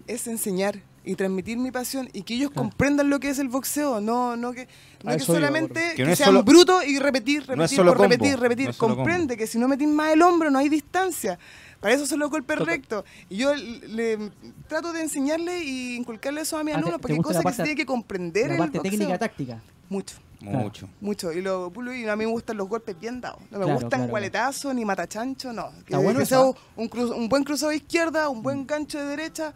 E: es enseñar y transmitir mi pasión y que ellos
A: Claro.
E: comprendan lo que es el boxeo, no, no que, no que solamente
C: Que
E: que,
C: no es
E: sean
C: solo-
E: brutos y repetir, repetir,
C: no
E: por
C: combo,
E: repetir, repetir. Comprende que si no metís más el hombro no hay distancia. Para eso son los golpes
B: Total.
E: rectos. Y yo le, trato de enseñarle y inculcarle eso a mis
A: Ah,
E: alumnos, porque hay cosas que se tiene que comprender
A: La parte
E: el boxeo.
A: técnica táctica.
E: Mucho.
C: Mucho.
E: Mucho, y lo y a mí me gustan los golpes bien dados. No me
A: Claro,
E: gustan
A: claro.
E: gualetazos ni matachancho, no. Que,
A: Está bueno eso,
E: sea un, buen cruzado de izquierda, un buen gancho de derecha,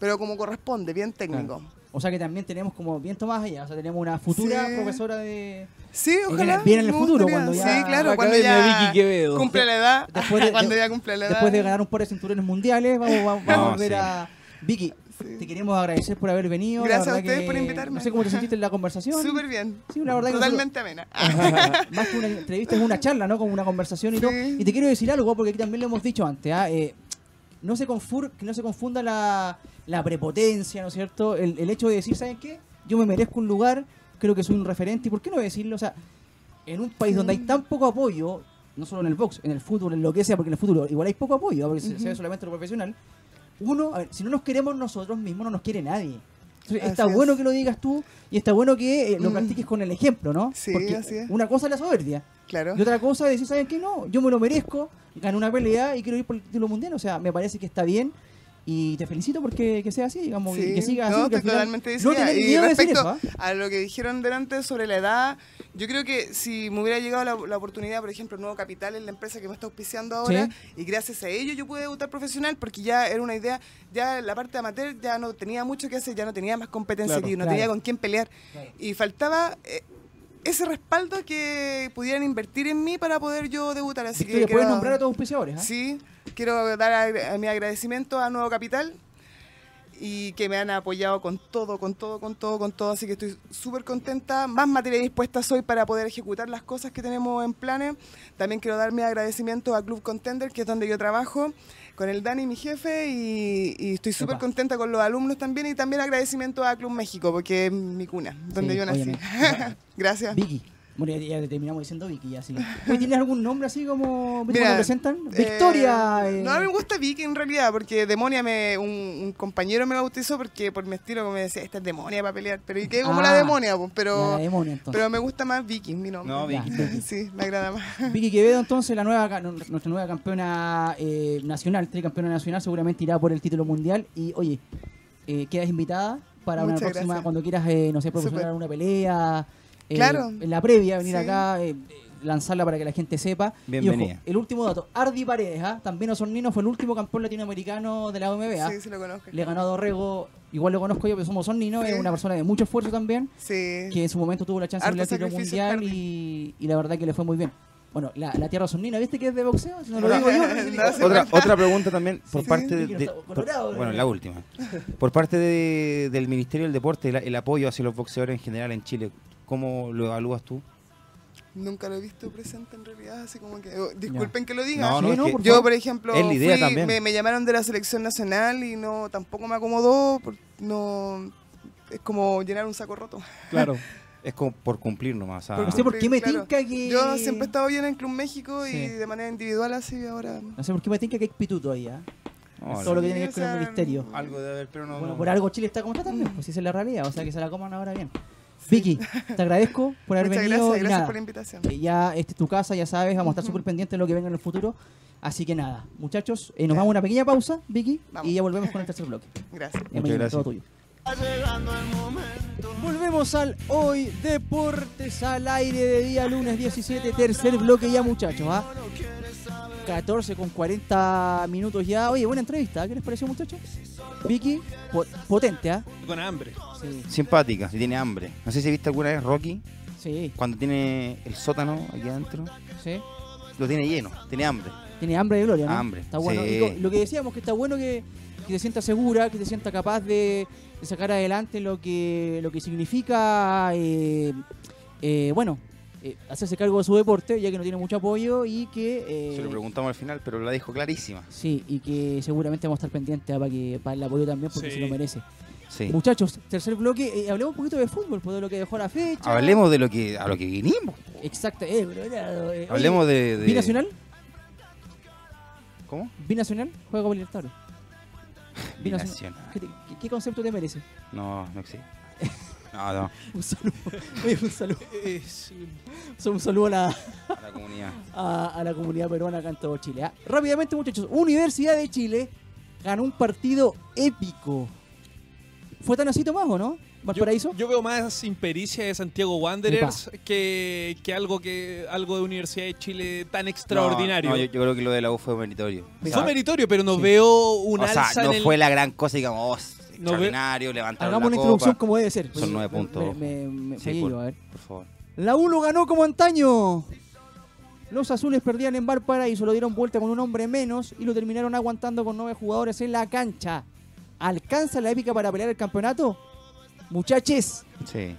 E: pero como corresponde, bien técnico.
A: Claro. O sea que también tenemos como viento más allá. O sea, tenemos una futura
E: Sí.
A: profesora de.
E: Sí, ojalá.
A: viene en el futuro,
E: gustaría.
A: cuando ya-
E: Sí, claro,
B: La
E: cuando ya
B: Quevedo.
E: cumple la edad.
A: Después de-
E: cuando
A: de-
E: ya cumple la edad.
A: Después de ganar un par de cinturones mundiales, vamos, vamos, vamos a ver
C: sí.
A: a. Vicky,
E: Sí.
A: te queremos agradecer por haber venido.
E: Gracias a ustedes
A: que-
E: por invitarme.
A: No sé cómo te sentiste en la conversación.
E: Súper bien.
A: Sí, la verdad que
E: Totalmente amena.
A: Más que una entrevista es una charla, ¿no? Como una conversación y
E: Sí.
A: todo. Y te quiero decir algo, porque aquí también lo hemos dicho antes. ¿ah? Eh, no se, confur, que no se confunda la, la prepotencia, ¿no es cierto? El, el hecho de decir, ¿saben qué? Yo me merezco un lugar, creo que soy un referente, ¿y por qué no decirlo? O sea, en un país donde hay tan poco apoyo, no solo en el box, en el fútbol, en lo que sea, porque en el fútbol igual hay poco apoyo, porque se- se ve solamente lo profesional. Uno, a ver, si no nos queremos nosotros mismos, no nos quiere nadie. Entonces, está
E: es.
A: bueno que lo digas tú y está bueno que eh, lo
E: Mm.
A: practiques con el ejemplo, ¿no?
E: Sí,
A: Porque
E: así es.
A: una cosa es la soberbia
E: Claro.
A: y otra cosa es decir, ¿saben qué? No, yo me lo merezco, gané una pelea y quiero ir por el título mundial. O sea, me parece que está bien y te felicito porque que sea así, digamos, y
E: Sí,
A: que sigas
E: no,
A: así.
E: estoy totalmente
A: no tener
E: y
A: de
E: respecto
A: eso, ¿ah?
E: a lo que dijeron delante sobre la edad, yo creo que si me hubiera llegado la, la oportunidad, por ejemplo, Nuevo Capital en la empresa que me está auspiciando ahora, y gracias a ello yo pude debutar profesional porque ya era una idea, ya la parte amateur ya no tenía mucho que hacer, ya no tenía más competencia
B: Claro.
E: aquí, no
A: Claro.
E: tenía con quién pelear.
A: Claro.
E: Y faltaba... eh, ese respaldo que pudieran invertir en mí para poder yo debutar. Así
A: Victoria,
E: que
A: puedes nombrar a tus auspiciadores. ¿ah?
E: Sí, quiero dar agra- mi agradecimiento a Nuevo Capital y que me han apoyado con todo, con todo, con todo, con todo. Así que estoy súper contenta. Más materia dispuesta soy para poder ejecutar las cosas que tenemos en planes. También quiero dar mi agradecimiento a Club Contender, que es donde yo trabajo, con el Dani, mi jefe, y, y estoy súper contenta con los alumnos también. Y también agradecimiento a Club México, porque es mi cuna, donde
A: Sí,
E: yo nací. Gracias.
A: Vicky. Bueno, ya, ya terminamos diciendo Vicky, ya sí. Oye, ¿Tienes algún nombre así como ¿viste
E: Mira,
A: presentan?
E: eh,
A: Victoria. eh,
E: No, a mí me gusta Vicky en realidad, porque Demonia me, un, un compañero me bautizó porque por mi estilo como me decía, esta es Demonia para pelear, pero y quedé como la
A: Ah,
E: Demonia, pues,
A: la
E: pero,
A: demonia, entonces.
E: pero me gusta más Vicky, mi nombre.
C: No, Vicky.
A: Ya, Vicky.
E: Sí, me agrada más.
A: Vicky Quevedo, entonces, la nueva, nuestra nueva campeona eh, nacional, tricampeona nacional, seguramente irá por el título mundial. Y oye, eh, quedas invitada para una próxima,
E: gracias.
A: cuando quieras, eh, no sé, promocionar
E: Súper.
A: alguna pelea. Eh,
E: Claro.
A: En la previa, venir
E: Sí.
A: acá, eh, lanzarla para que la gente sepa. Y,
C: Bienvenida.
A: ojo, el último dato, Ardi Paredes, ¿ah? también Osornino fue el último campeón latinoamericano de la OMB.
E: Sí, sí lo conozco.
A: Le ganó a Dorrego, igual lo conozco yo, pero somos Osornino,
E: Sí.
A: es una persona de mucho esfuerzo también
E: Sí.
A: que en su momento tuvo la chance de ir
E: Harto
A: al título
E: sacrificio,
A: mundial y, y la verdad que le fue muy bien. Bueno, la, la tierra sonina, ¿viste que es de boxeo? Si no lo digo yo.
E: no
A: no.
C: Otra, otra pregunta también por
E: Sí,
C: parte de, de- por- bueno
A: eh.
C: la última por parte de- del Ministerio del Deporte el, el apoyo hacia los boxeadores en general en Chile cómo lo evalúas tú
E: Nunca lo he visto presente en realidad, así como que... oh, disculpen que lo diga.
C: No,
A: Sí, no,
C: que-
A: por
E: Yo, por ejemplo,
C: Es la idea
E: fui-. Me, me llamaron de la selección nacional y no tampoco me acomodó. por- no Es como llenar un saco roto.
B: Claro.
C: es como por cumplir nomás ah.
A: No sé por qué me
E: Claro.
A: tinca que...
E: Yo siempre he estado bien en Club México
A: Sí.
E: y de manera individual así ahora.
A: No sé por qué me tinca que hay pituto ahí, ¿ah?
C: No,
A: Todo lo que tiene que ver
E: o
A: con el ministerio.
C: algo de haber pero no
A: Bueno,
C: no.
A: por algo Chile está como está también, pues esa es la realidad, o sea que se la coman ahora bien. Vicky, te agradezco por haber
E: Muchas
A: venido
E: gracias,
A: y
E: gracias
A: nada.
E: por la invitación.
A: eh, Ya esta es tu casa, ya sabes, vamos a estar súper pendientes de lo que venga en el futuro. Así que nada, muchachos, eh, nos vamos a una pequeña pausa, Vicky,
E: Vamos.
A: y ya volvemos con el tercer bloque.
E: Gracias.
C: Muchas gracias.
A: todo tuyo. Volvemos al Hoy Deportes al aire de día lunes 17, tercer bloque ya muchachos, ¿ah? 14 con 40 minutos ya. Oye, buena entrevista, ¿qué les pareció muchachos? Vicky, po- potente, ¿ah?
B: Con hambre.
A: Sí,
C: simpática y tiene hambre no sé si viste alguna vez Rocky
A: sí,
C: cuando tiene el sótano aquí adentro
A: sí.
C: lo tiene lleno tiene hambre
A: Tiene hambre de gloria, ¿no?
C: Hambre,
A: Está bueno.
C: sí.
A: Y co- lo que decíamos, que está bueno que, que se sienta segura, que se sienta capaz de, de sacar adelante lo que, lo que significa, eh, eh, bueno, eh, hacerse cargo de su deporte, ya que no tiene mucho apoyo y que... eh,
C: se lo preguntamos al final pero la dijo clarísima
A: Sí, y que seguramente vamos a estar pendientes ah, para que para el apoyo también, porque
B: Sí.
A: se lo merece.
C: sí
A: Muchachos, tercer bloque, eh, hablemos un poquito de fútbol, pues, de lo que dejó la fecha.
C: hablemos de lo que a lo que vinimos
A: Exacto, eh, eh,
C: hablemos
A: oye,
C: de, de-
A: ¿Binacional?
C: ¿cómo?
A: ¿Binacional? Juega con Libertadores. Binacional.
C: Binacional.
A: ¿Qué, te- qué- qué concepto te merece?
C: no no existe no no
A: Un saludo. Oye, un saludo.
B: Eh, sí.
A: Un saludo a la,
C: a la comunidad
A: a, a la comunidad peruana acá en todo Chile. ah. Rápidamente, muchachos. Universidad de Chile ganó un partido épico. ¿Fue tan así, Tomás, o no? ¿Valparaíso?
B: Yo, yo veo más impericia de Santiago Wanderers que, que algo que algo de Universidad de Chile tan extraordinario.
C: No, no, yo, yo creo que lo de la U fue meritorio.
B: Fue meritorio, pero no
A: Sí.
B: veo un
C: o sea, no
B: en el...
C: fue la gran cosa, digamos, oh, extraordinario, levantaron
A: Hagamos una
C: la
A: introducción
C: copa.
A: como debe ser.
C: Son nueve puntos.
A: Me, me- me
C: Sí,
A: fallé
C: por-
A: yo, a ver.
C: Por favor.
A: La U lo ganó como antaño. Los azules perdían en Valparaíso, lo dieron vuelta con un hombre menos y lo terminaron aguantando con nueve jugadores en la cancha. ¿Alcanza la épica para pelear el campeonato? Muchaches,
C: Sí.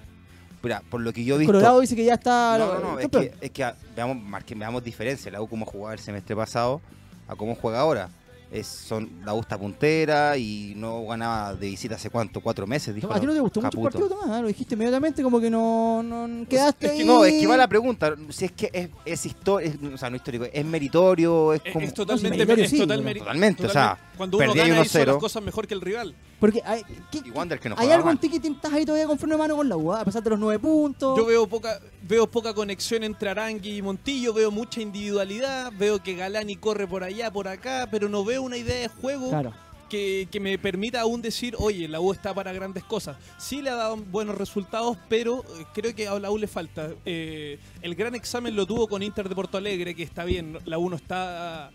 C: Mira, por lo que yo he visto.
A: Colorado dice que ya está
C: No, no, no, es que, es que veamos, marque- veamos diferencia. La U cómo jugaba el semestre pasado a cómo juega ahora. Es, son la Usta puntera y no ganaba de visita hace cuánto, cuatro meses, dijo.
A: ¿A ti no te gustó mucho el
C: Caputo.
A: partido, Tomás? ¿eh? Lo dijiste inmediatamente, como que no, no quedaste
C: Es que
A: ahí.
C: no, es que va la pregunta, si es que es, es histórico, o sea, no histórico, es meritorio, es como...
B: es totalmente,
A: meritorio,
B: es
A: sí,
B: total
A: pero
B: meri-
C: totalmente, o sea,
B: cuando uno
C: perdí ahí
B: gana hizo
C: 1-0.
B: las cosas mejor que el rival.
A: Porque hay, ¿qué-
C: Y Wander que no
A: ¿hay
C: juega
A: algo en
C: mal.
A: ti que te estás ahí todavía con freno de mano con la U, ah? a pesar de los nueve puntos?
B: Yo veo poca veo poca conexión entre Arangui y Montillo, veo mucha individualidad, veo que Galani corre por allá, por acá, pero no veo una idea de juego
A: Claro.
B: que, que me permita aún decir, oye, la U está para grandes cosas. Sí le ha dado buenos resultados, pero eh, creo que a la U le falta. Eh, el gran examen lo tuvo con Inter de Porto Alegre, que está bien, la U no está,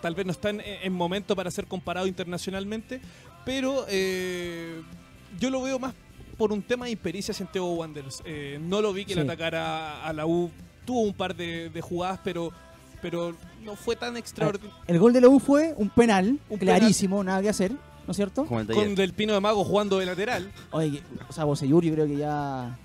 B: tal vez no está en, en momento para ser comparado internacionalmente, pero eh, yo lo veo más por un tema de impericia Santiago Wanderers. Eh, no lo vi que le
A: Sí.
B: atacara a la U. Tuvo un par de, de jugadas, pero, pero no fue tan extraordinario.
A: El gol de la U fue un penal,
B: Un
A: clarísimo, nada que hacer, ¿no es cierto?
B: Con. Del Pino de Mago jugando de lateral.
A: Oye, que- o sea, Boseyur yo creo que ya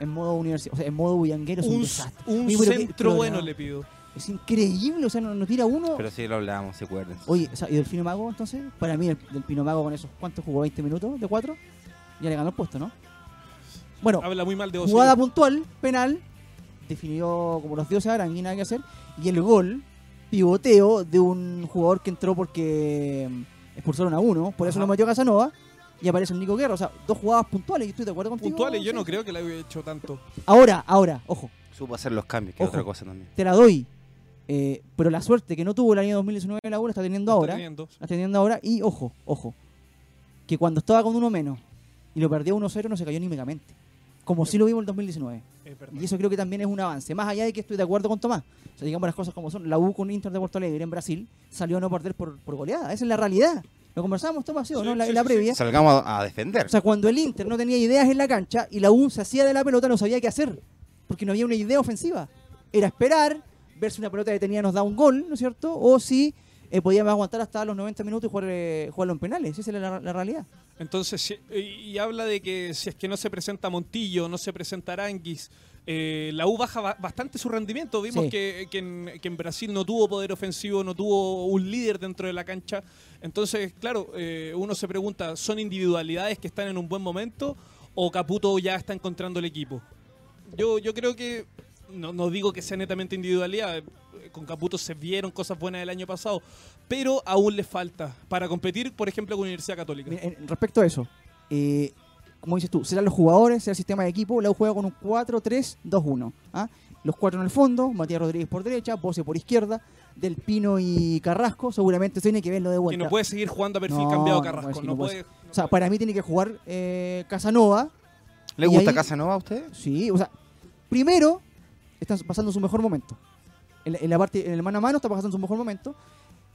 A: en modo universidad, o sea, en modo bullanguero es un,
B: un
A: desastre.
B: un
A: Oye, pero qué-
B: centro bueno
A: no,
B: le pido.
A: Es increíble, o sea, no, no tira uno.
C: Pero sí lo hablábamos, se acuerdan.
A: Oye, o sea, ¿y Delfino Mago entonces? Para mí, el Delfino Mago con esos, ¿cuántos jugó? ¿20 minutos de 4? Ya le ganó el puesto, ¿no? Bueno,
B: Habla muy mal de Osorno.
A: jugada puntual, penal, definió como los dioses Arangui, nada que hacer. Y el gol, pivoteo de un jugador que entró porque mm, expulsaron a uno, por eso
B: Ajá.
A: lo metió Casanova. Y aparece el Nico Guerra, o sea, dos jugadas puntuales, y estoy de acuerdo contigo.
B: Puntuales, yo no creo que la hubiera hecho tanto.
A: Ahora, ahora, ojo,
C: Supo hacer los cambios, que es otra cosa también.
A: te la doy. Eh, pero la suerte que no tuvo el año 2019 la U la está teniendo
B: Está
A: ahora.
B: teniendo.
A: La está teniendo ahora. Y ojo, ojo. Que cuando estaba con uno menos y lo perdió 1-0 no se cayó anímicamente. Como si lo vimos en el 2019.
B: Es.
A: Y eso creo que también es un avance. Más allá de que estoy de acuerdo con Tomás. O sea, digamos las cosas como son. La U con Inter de Porto Alegre en Brasil salió a no perder por, por goleada. Esa es la realidad. Lo conversábamos, Tomás, ¿sí no? En la, la
B: sí,
A: previa.
C: Salgamos a defender.
A: O sea, cuando el Inter no tenía ideas en la cancha y la U se hacía de la pelota, no sabía qué hacer. Porque no había una idea ofensiva. Era esperar, ver si una pelota detenida nos da un gol, ¿no es cierto? O si eh, podíamos aguantar hasta los 90 minutos y jugar, eh, jugarlo en penales. Esa es la, la realidad.
B: Entonces, si- y, habla de que si es que no se presenta Montillo, no se presenta Aranguis, eh, la U baja ba- bastante su rendimiento. Vimos
A: Sí.
B: que, que en, que en Brasil no tuvo poder ofensivo, no tuvo un líder dentro de la cancha. Entonces, claro, eh, uno se pregunta, ¿son individualidades que están en un buen momento o Caputo ya está encontrando el equipo? Yo, yo creo que, no, no digo que sea netamente individualidad, eh, con Caputo se vieron cosas buenas el año pasado, pero aún le falta para competir, por ejemplo, con Universidad Católica.
A: Mira, en- respecto a eso, eh, como dices tú, serán los jugadores, será el sistema de equipo. La U juega con un 4-3-2-1. ¿ah? Los cuatro en el fondo, Matías Rodríguez por derecha, Pose por izquierda, Del Pino y Carrasco. Seguramente tiene que verlo de
B: Que
A: vuelta.
B: no puede seguir jugando a perfil
A: No,
B: cambiado
A: no
B: Carrasco.
A: puede,
B: No
A: no
B: puede,
A: puede. O sea, para mí tiene que jugar eh, Casanova.
C: ¿Le gusta
A: ahí-
C: Casanova a usted?
A: Sí, o sea, primero está pasando su mejor momento. En la, en la parte, en el mano a mano está pasando su mejor momento.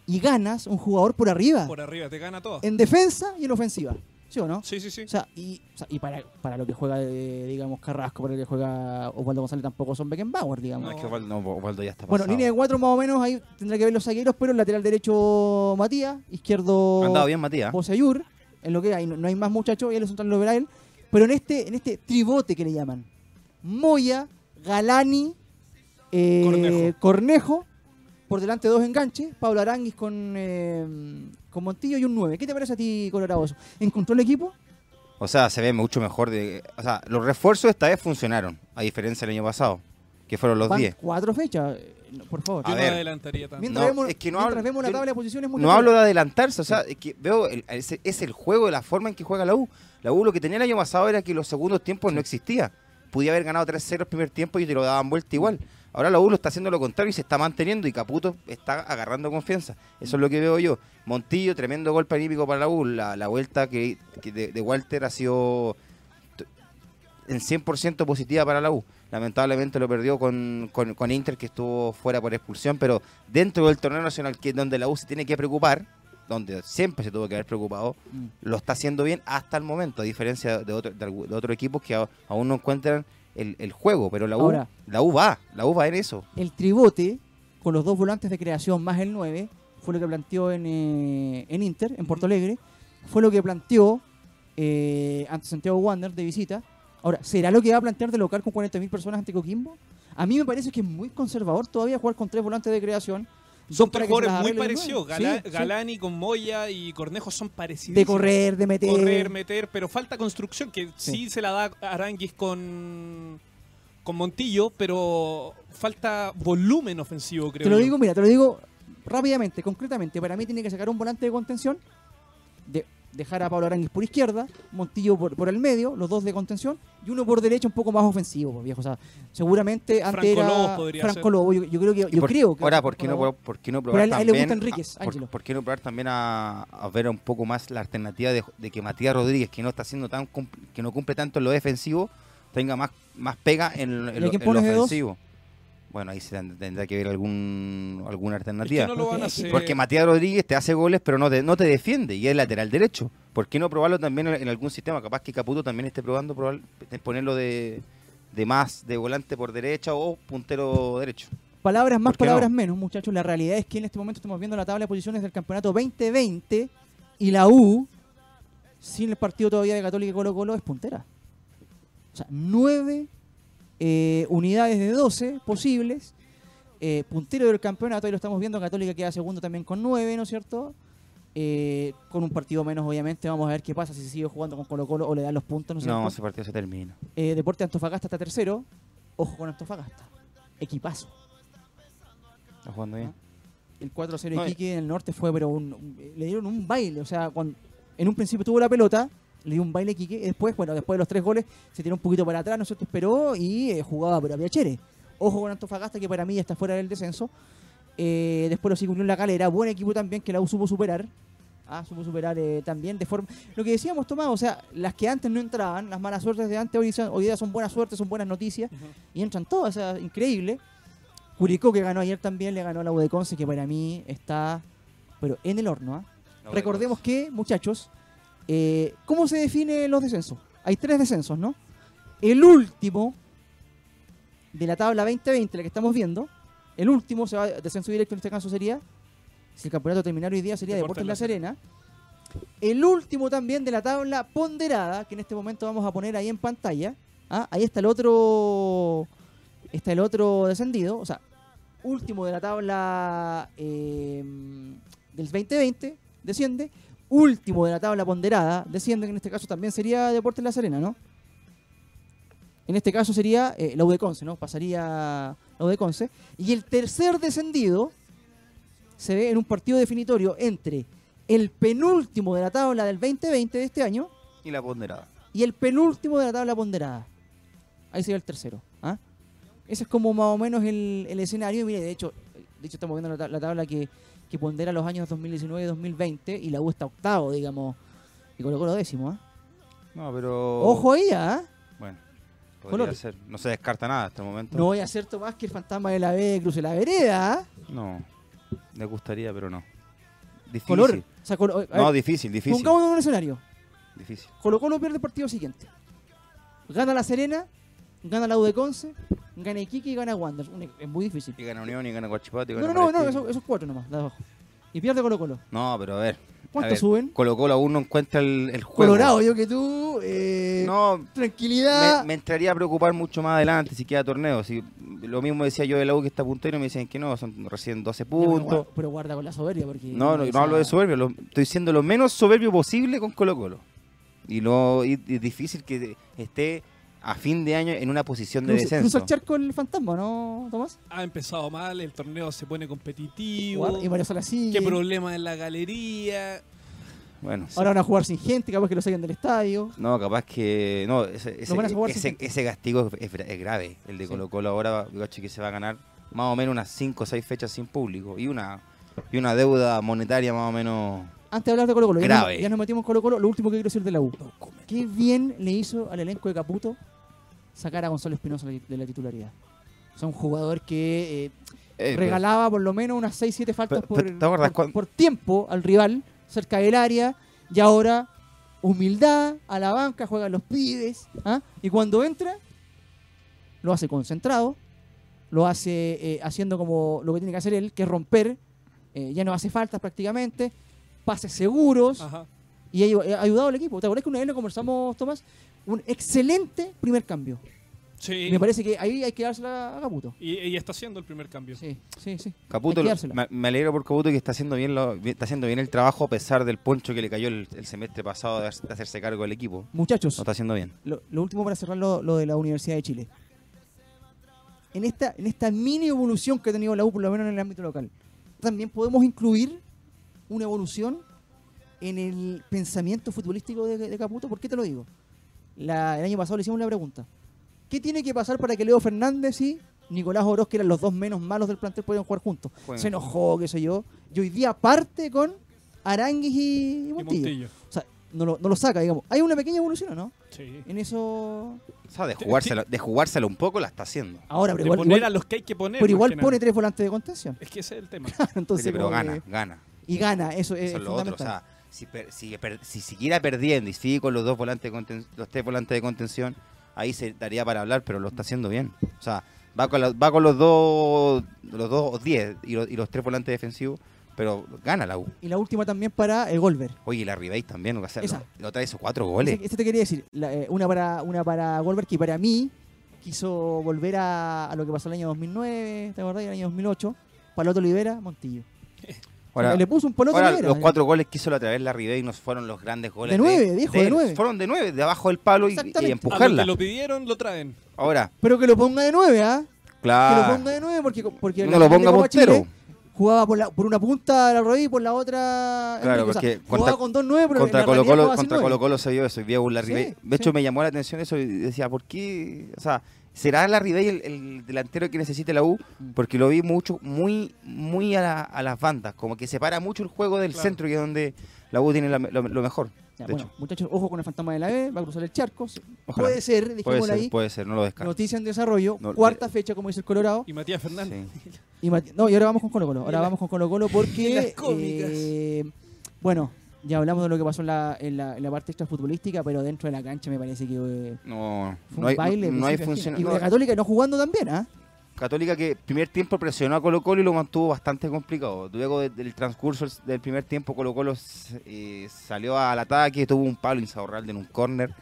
A: Y ganas un jugador por arriba.
B: por arriba, te gana todo.
A: En defensa y en ofensiva. ¿Sí o no?
B: Sí, sí, sí.
A: O sea, y, o sea, y para, para lo que juega, eh, digamos, Carrasco, para lo que juega Osvaldo González, tampoco son Beckenbauer, digamos.
C: No, es que Osvaldo, no, Osvaldo ya está
A: Bueno,
C: pasado.
A: línea de cuatro más o menos, ahí tendrá que ver los zagueros, pero el lateral derecho Matías, izquierdo
C: andado bien, Matías.
A: Bosayur, en lo que hay, no, no hay más muchachos, y el central lo verá él. Pero en este, en este tribote que le llaman, Moya, Galani, eh,
B: Cornejo.
A: Cornejo, por delante dos enganches, Pablo Aranguis con, eh, con Montillo y un 9. ¿Qué te parece a ti, Colorado? ¿Encontró el equipo?
C: O sea, se ve mucho mejor. De, o sea, los refuerzos esta vez funcionaron, a diferencia del año pasado, que fueron los
A: Van
C: 10.
A: cuatro fechas, eh, por favor.
B: Yo
C: A
B: no
C: ver.
B: adelantaría tanto.
A: Mientras,
C: No,
A: vemos,
C: es que no
A: mientras
C: hablo-
A: vemos la tabla de posiciones muy
C: No
A: natural.
C: hablo de adelantarse, o sea, es que veo, el- es, es el juego de la forma en que juega la U. La U lo que tenía el año pasado era que los segundos tiempos no existía. Podía haber ganado 3-0 el primer tiempo y te lo daban vuelta igual. Ahora la U lo está haciendo lo contrario y se está manteniendo y Caputo está agarrando confianza. Eso es lo que veo yo. Montillo, tremendo golpe anímico para la U. La, la vuelta que, de, Walter ha sido en 100% positiva para la U. Lamentablemente lo perdió con, con, con Inter, que estuvo fuera por expulsión, pero dentro del torneo nacional, que donde la U se tiene que preocupar, donde siempre se tuvo que haber preocupado,
A: Mm.
C: lo está haciendo bien hasta el momento, a diferencia de, otro- de, de otros equipos que aún no encuentran el, el juego, pero la U,
A: Ahora.
C: la U va, la U va en eso.
A: El tribote, con los dos volantes de creación más el 9, fue lo que planteó en, eh, en Inter, en Porto Alegre. Fue lo que planteó eh, ante Santiago Wander de visita. Ahora, ¿será lo que va a plantear de local con 40.000 personas ante Coquimbo? A mí me parece que es muy conservador todavía jugar con tres volantes de creación
B: Son tres jugadores muy parecidos. Gala-
A: Sí, sí.
B: Galani con Moya y Cornejo son parecidos.
A: De correr, de meter.
B: Correr, meter, pero falta construcción, que sí,
A: Sí.
B: se la da Aranguis con, con Montillo, pero falta volumen ofensivo, creo
A: Te lo
B: yo.
A: digo, mira, te lo digo rápidamente, concretamente. Para mí tiene que sacar un volante de contención, de, dejar a Pablo Aranguis por izquierda, Montillo por, por el medio, los dos de contención, y uno por derecha un poco más ofensivo, pues, viejo. O sea, seguramente antes
B: Franco
A: era
B: Lobos podría
A: Franco
B: ser.
A: Lobo. Yo, yo creo que, yo
C: por-
A: creo que
C: ahora, ¿por qué, no, por qué no probar
A: a él- a él le
C: también...
A: gusta Enríquez,
C: a- por,
A: Ángelo.
C: por qué no probar también a, a ver un poco más la alternativa de, de que Matías Rodríguez, que no está haciendo tan que no cumple tanto en lo defensivo, tenga más, más pega en, en
A: ¿Y a
C: lo, en lo
A: de dos?
C: Bueno, ahí se tend- tendrá que ver algún, alguna
B: Es que
C: alternativa.
B: no lo van a
A: Porque-
B: hacer.
C: Porque Matías Rodríguez te hace goles, pero no te, no te defiende y es lateral derecho. ¿Por qué no probarlo también en, en algún sistema? Capaz que Caputo también esté probando probar- de ponerlo de, de más de volante por derecha o puntero derecho.
A: Palabras más, palabras menos, muchachos. La realidad es que en este momento estamos viendo la tabla de posiciones del campeonato 2020 y la U, sin el partido todavía de Católica y Colo Colo, es puntera. O sea, nueve eh, unidades de 12 posibles. Eh, puntero del campeonato, ahí lo estamos viendo. Católica queda segundo también con nueve, ¿no es cierto? Eh, con un partido menos, obviamente. Vamos a ver qué pasa si se sigue jugando con Colo Colo o le dan los puntos, ¿no es
C: No,
A: cierto?
C: ese partido se termina.
A: Eh, Deporte Antofagasta está tercero. Ojo con Antofagasta. Equipazo.
C: Está jugando bien.
A: El 4-0 de
C: No,
A: Iquique en el norte fue, pero un- un- le dieron un baile. O sea, cuando en un principio tuvo la pelota, le dio un baile. Y después, bueno, después de los tres goles, se tiró un poquito para atrás, ¿no es cierto? Esperó y eh, jugaba por Piachere. Ojo con Antofagasta, que para mí ya está fuera del descenso. Eh, después lo siguió en la calera. Buen equipo también que la U supo superar. Ah, supo superar eh, también de forma. Lo que decíamos, Tomás, o sea, las que antes no entraban, las malas suertes de antes, hoy, son- hoy día son buenas suertes, son buenas noticias y entran todas, o sea, increíble. Curicó que ganó ayer también, le ganó a la U de Conce, que para mí está, pero en el horno. ¿ah?
C: No,
A: Recordemos que, muchachos, eh, ¿cómo se definen los descensos? Hay tres descensos, ¿no? El último de la tabla 2020, la que estamos viendo, el último se va descenso directo en este caso sería, si el campeonato terminara hoy día, sería
B: Deportes
A: Deportes La Serena. El último también de la tabla ponderada, que en este momento vamos a poner ahí en pantalla. ¿ah? Ahí está el otro. Está el otro descendido. O sea, último de la tabla eh, del 2020, desciende. Último de la tabla ponderada, desciende, que en este caso también sería Deportes La Serena, ¿no? En este caso sería eh, la U de Conce, ¿no? Pasaría la U de Conce. Y el tercer descendido se ve en un partido definitorio entre el penúltimo de la tabla del 2020 de este año
C: Y la ponderada.
A: y el penúltimo de la tabla ponderada. Ahí sería el tercero. ¿ah? Ese es como más o menos el, el escenario. Y mire, de hecho, de hecho estamos viendo la tabla que, que pondera los años 2019 y 2020 y la U está octavo, digamos. Y colocó lo décimo. ¿ah?
C: No, pero.
A: Ojo ahí, ¿ah?
C: Bueno, podría ser. No se descarta nada hasta el momento.
A: No voy a hacer más que el fantasma de la B cruce la vereda. ¿ah?
C: No. Me gustaría, pero no. Difícil.
A: Color. O sea, colo- a
C: No, difícil, difícil.
A: pongámonos en un escenario.
C: Difícil.
A: Colo Colo pierde el partido siguiente. Gana La Serena, gana la U de Conce, gana Iquique y gana Wander. Es muy difícil.
C: Y gana Unión y gana Guachipato y
A: No,
C: gana
A: no, no, esos, esos cuatro nomás, de abajo. Y pierde Colo Colo.
C: No, pero a ver.
A: ¿Cuánto
C: a ver,
A: suben?
C: Colo Colo aún no encuentra el, el juego.
A: Colorado, yo que tú. Eh,
C: No,
A: Tranquilidad.
C: me, me entraría a preocupar mucho más adelante si queda torneo. Si, lo mismo decía yo de la U que está puntero y me decían que no, son recién 12
A: Ya, pero
C: puntos.
A: Pero guarda con la soberbia porque.
C: No, no, no hablo de soberbio, lo- estoy siendo lo menos soberbio posible con Colo Colo. Y, lo, y es difícil que esté a fin de año en una posición de descenso.
A: el charco el fantasma, ¿no, Tomás?
B: Ha empezado mal, el torneo se pone competitivo.
A: Y Mario Sola sigue.
B: ¿Qué problema en la galería?
C: Bueno, sí.
A: Ahora van a jugar sin gente, capaz que lo saquen del estadio.
C: no, capaz que. No, ese, ese,
A: van a jugar
C: ese- castigo es, es grave. El de
A: Sí.
C: Colo Colo ahora, que se va a ganar más o menos unas 5 o 6 fechas sin público. Y una, y una deuda monetaria más o menos.
A: Antes de hablar de Colo Colo, ya,
C: Grave.
A: nos- ya nos metimos en Colo Colo. Lo último que quiero decir de la U. Qué bien le hizo al elenco de Caputo sacar a Gonzalo Espinosa de la titularidad. O sea, un jugador que eh,
C: eh,
A: regalaba por lo menos unas 6-7 faltas
C: Pero-
A: por,
C: pero, ¿te acuerdas
A: por-
C: cuando-
A: por tiempo al rival, cerca del área, y ahora humildad a la banca, juegan los pibes, ¿ah? y cuando entra, lo hace concentrado, lo hace eh, haciendo como lo que tiene que hacer él, que es romper, ya no hace faltas prácticamente, pases seguros,
B: Ajá.
A: y ha, ayudado al equipo. ¿Te acuerdas que una vez lo conversamos, Tomás? Un excelente primer cambio.
B: Sí.
A: Me parece que ahí hay que dársela a Caputo.
B: Y, y está haciendo el primer cambio.
A: Sí, sí, sí.
C: Caputo, me, me alegro por Caputo que está haciendo bien lo- está haciendo bien el trabajo a pesar del poncho que le cayó el, el semestre pasado de, de hacerse cargo del equipo.
A: Muchachos,
C: Lo está haciendo bien.
A: lo, lo último para cerrar lo, lo de la Universidad de Chile. En esta, en esta mini evolución que ha tenido la U, por lo menos en el ámbito local, también podemos incluir una evolución en el pensamiento futbolístico de, de Caputo. ¿Por qué te lo digo? La- el año pasado le hicimos la pregunta. ¿Qué tiene que pasar para que Leo Fernández y Nicolás Oroz, que eran los dos menos malos del plantel, puedan jugar juntos? Se enojó, qué sé yo. Y hoy día parte con Aranguis y, y
B: Y
A: Montillo.
B: Montillo.
A: O sea, no lo, no lo saca, digamos. Hay una pequeña evolución, ¿o ¿no?
B: Sí.
A: En eso.
C: O sea, de jugárselo, de jugárselo un poco la está haciendo.
A: Ahora, pero
B: De
A: igual,
B: poner
A: igual-
B: a los que hay que poner.
A: pero igual
B: nada.
A: pone tres volantes de contención.
B: Es que ese es el tema.
A: Entonces,
C: pero gana,
A: que-
C: gana.
A: Y gana, eso es
C: Eso es lo otro. O sea, si, per- si, per- si siguiera perdiendo y sigue con los dos volantes de los tres volantes de contención, ahí se daría para hablar, pero lo está haciendo bien. O sea, va con, la- va con los dos los dos 10 y, los- y los tres volantes defensivos, pero gana la U.
A: y la última también para el Golver.
C: Oye, y la Ribey también, o sea,
A: Esa.
C: lo, lo trae esos cuatro goles.
A: Este te quería decir, la, eh, una para una para Golver que para mí quiso volver a, a lo que pasó el año 2009, ¿te acordás? El año 2008. Paloto Olivera, Montillo.
C: Ahora,
A: le puso un Paloto
C: ahora, los cuatro goles que hizo la otra vez la Ribey no fueron los grandes goles.
A: De nueve, dijo, de nueve.
C: Fueron de nueve, de abajo del palo y, y
A: Exactamente.
B: A los
C: empujarla.
B: que lo pidieron, lo traen.
C: Ahora,
A: Pero que lo ponga de nueve, ¿ah? Que lo
C: claro.
A: ponga de nueve porque, porque
C: No lo ponga.
A: Chile jugaba por, la, por una punta de la rodilla y por la otra.
C: Claro,
A: Enrique. O sea,
C: porque
A: jugaba
C: contra-
A: con dos nueve, pero
C: contra Colo Colo,
A: jugaba
C: contra. Colo Colo se vio eso, y vio la
A: Sí,
C: Ribey. De
A: sí.
C: hecho, me llamó la atención eso y decía, ¿por qué? O sea, ¿será la Ribey el, el delantero que necesite la U?
A: Mm.
C: Porque lo vi mucho, muy, muy a, la- a las bandas, como que separa mucho el juego del
B: Claro.
C: centro, que es donde la U tiene la- lo, lo mejor.
A: Ya, bueno,
C: hecho.
A: muchachos, ojo con el fantasma de la B, va a cruzar el charco.
C: Ojalá.
A: Puede ser,
C: Puede
A: dijimos
C: ser,
A: ahí.
C: puede ser, no lo descarto.
A: Noticia en desarrollo,
C: No,
A: cuarta fecha, como dice el Colorado.
B: Y Matías Fernández.
C: Sí.
A: Y no, y ahora vamos con Colo Colo. Ahora
B: la-
A: vamos con Colo Colo porque.
B: las cómicas.
A: eh, bueno, ya hablamos de lo que pasó en la, en la, en la parte extra futbolística, pero dentro de la cancha me parece que eh,
C: No,
A: fue
C: no
A: un
C: hay,
A: baile.
C: no, no hay
A: fin.
C: función.
A: Y
C: no,
A: la Católica no jugando también, ¿ah?
C: Católica que primer tiempo presionó a Colo Colo y lo mantuvo bastante complicado. Luego de- del transcurso del primer tiempo Colo Colo eh, salió al ataque, tuvo un palo Insaurralde en un córner,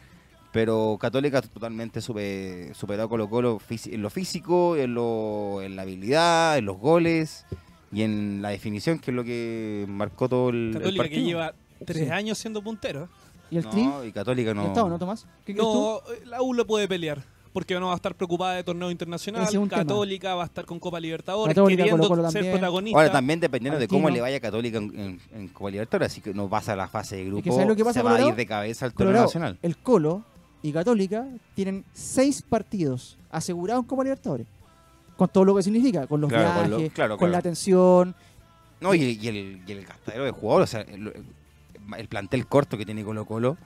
C: pero Católica totalmente supe- superó a Colo Colo en lo físico, en, lo, en la habilidad, en los goles y en la definición, que es lo que marcó todo el, el
B: Católica que lleva tres
A: Sí.
B: años siendo puntero.
A: ¿Y el Tri?
C: No, y Católica
A: ¿Ya
C: no.
A: está o no, Tomás? ¿Qué crees tú?
B: No, la U lo puede pelear. Porque no va a estar preocupada de torneo internacional.
A: Es un tema.
B: Católica va a estar con Copa Libertadores,
A: Católica,
B: queriendo
A: Colo-Colo
B: ser
A: también.
B: protagonista.
C: Ahora también dependiendo de cómo le vaya Católica en, en, en Copa Libertadores, así que no pasa a la fase de grupo,
A: ¿sabes lo que pasa,
C: se va a ir de cabeza al torneo nacional.
A: el Colo y Católica tienen seis partidos asegurados en Copa Libertadores. Con todo lo que significa, con los
C: Claro, con
A: viajes,
C: lo- claro,
A: con
C: claro.
A: la atención.
C: No, y, y el, y el gastadero de jugadores, o sea, el, el plantel corto que tiene Colo Colo,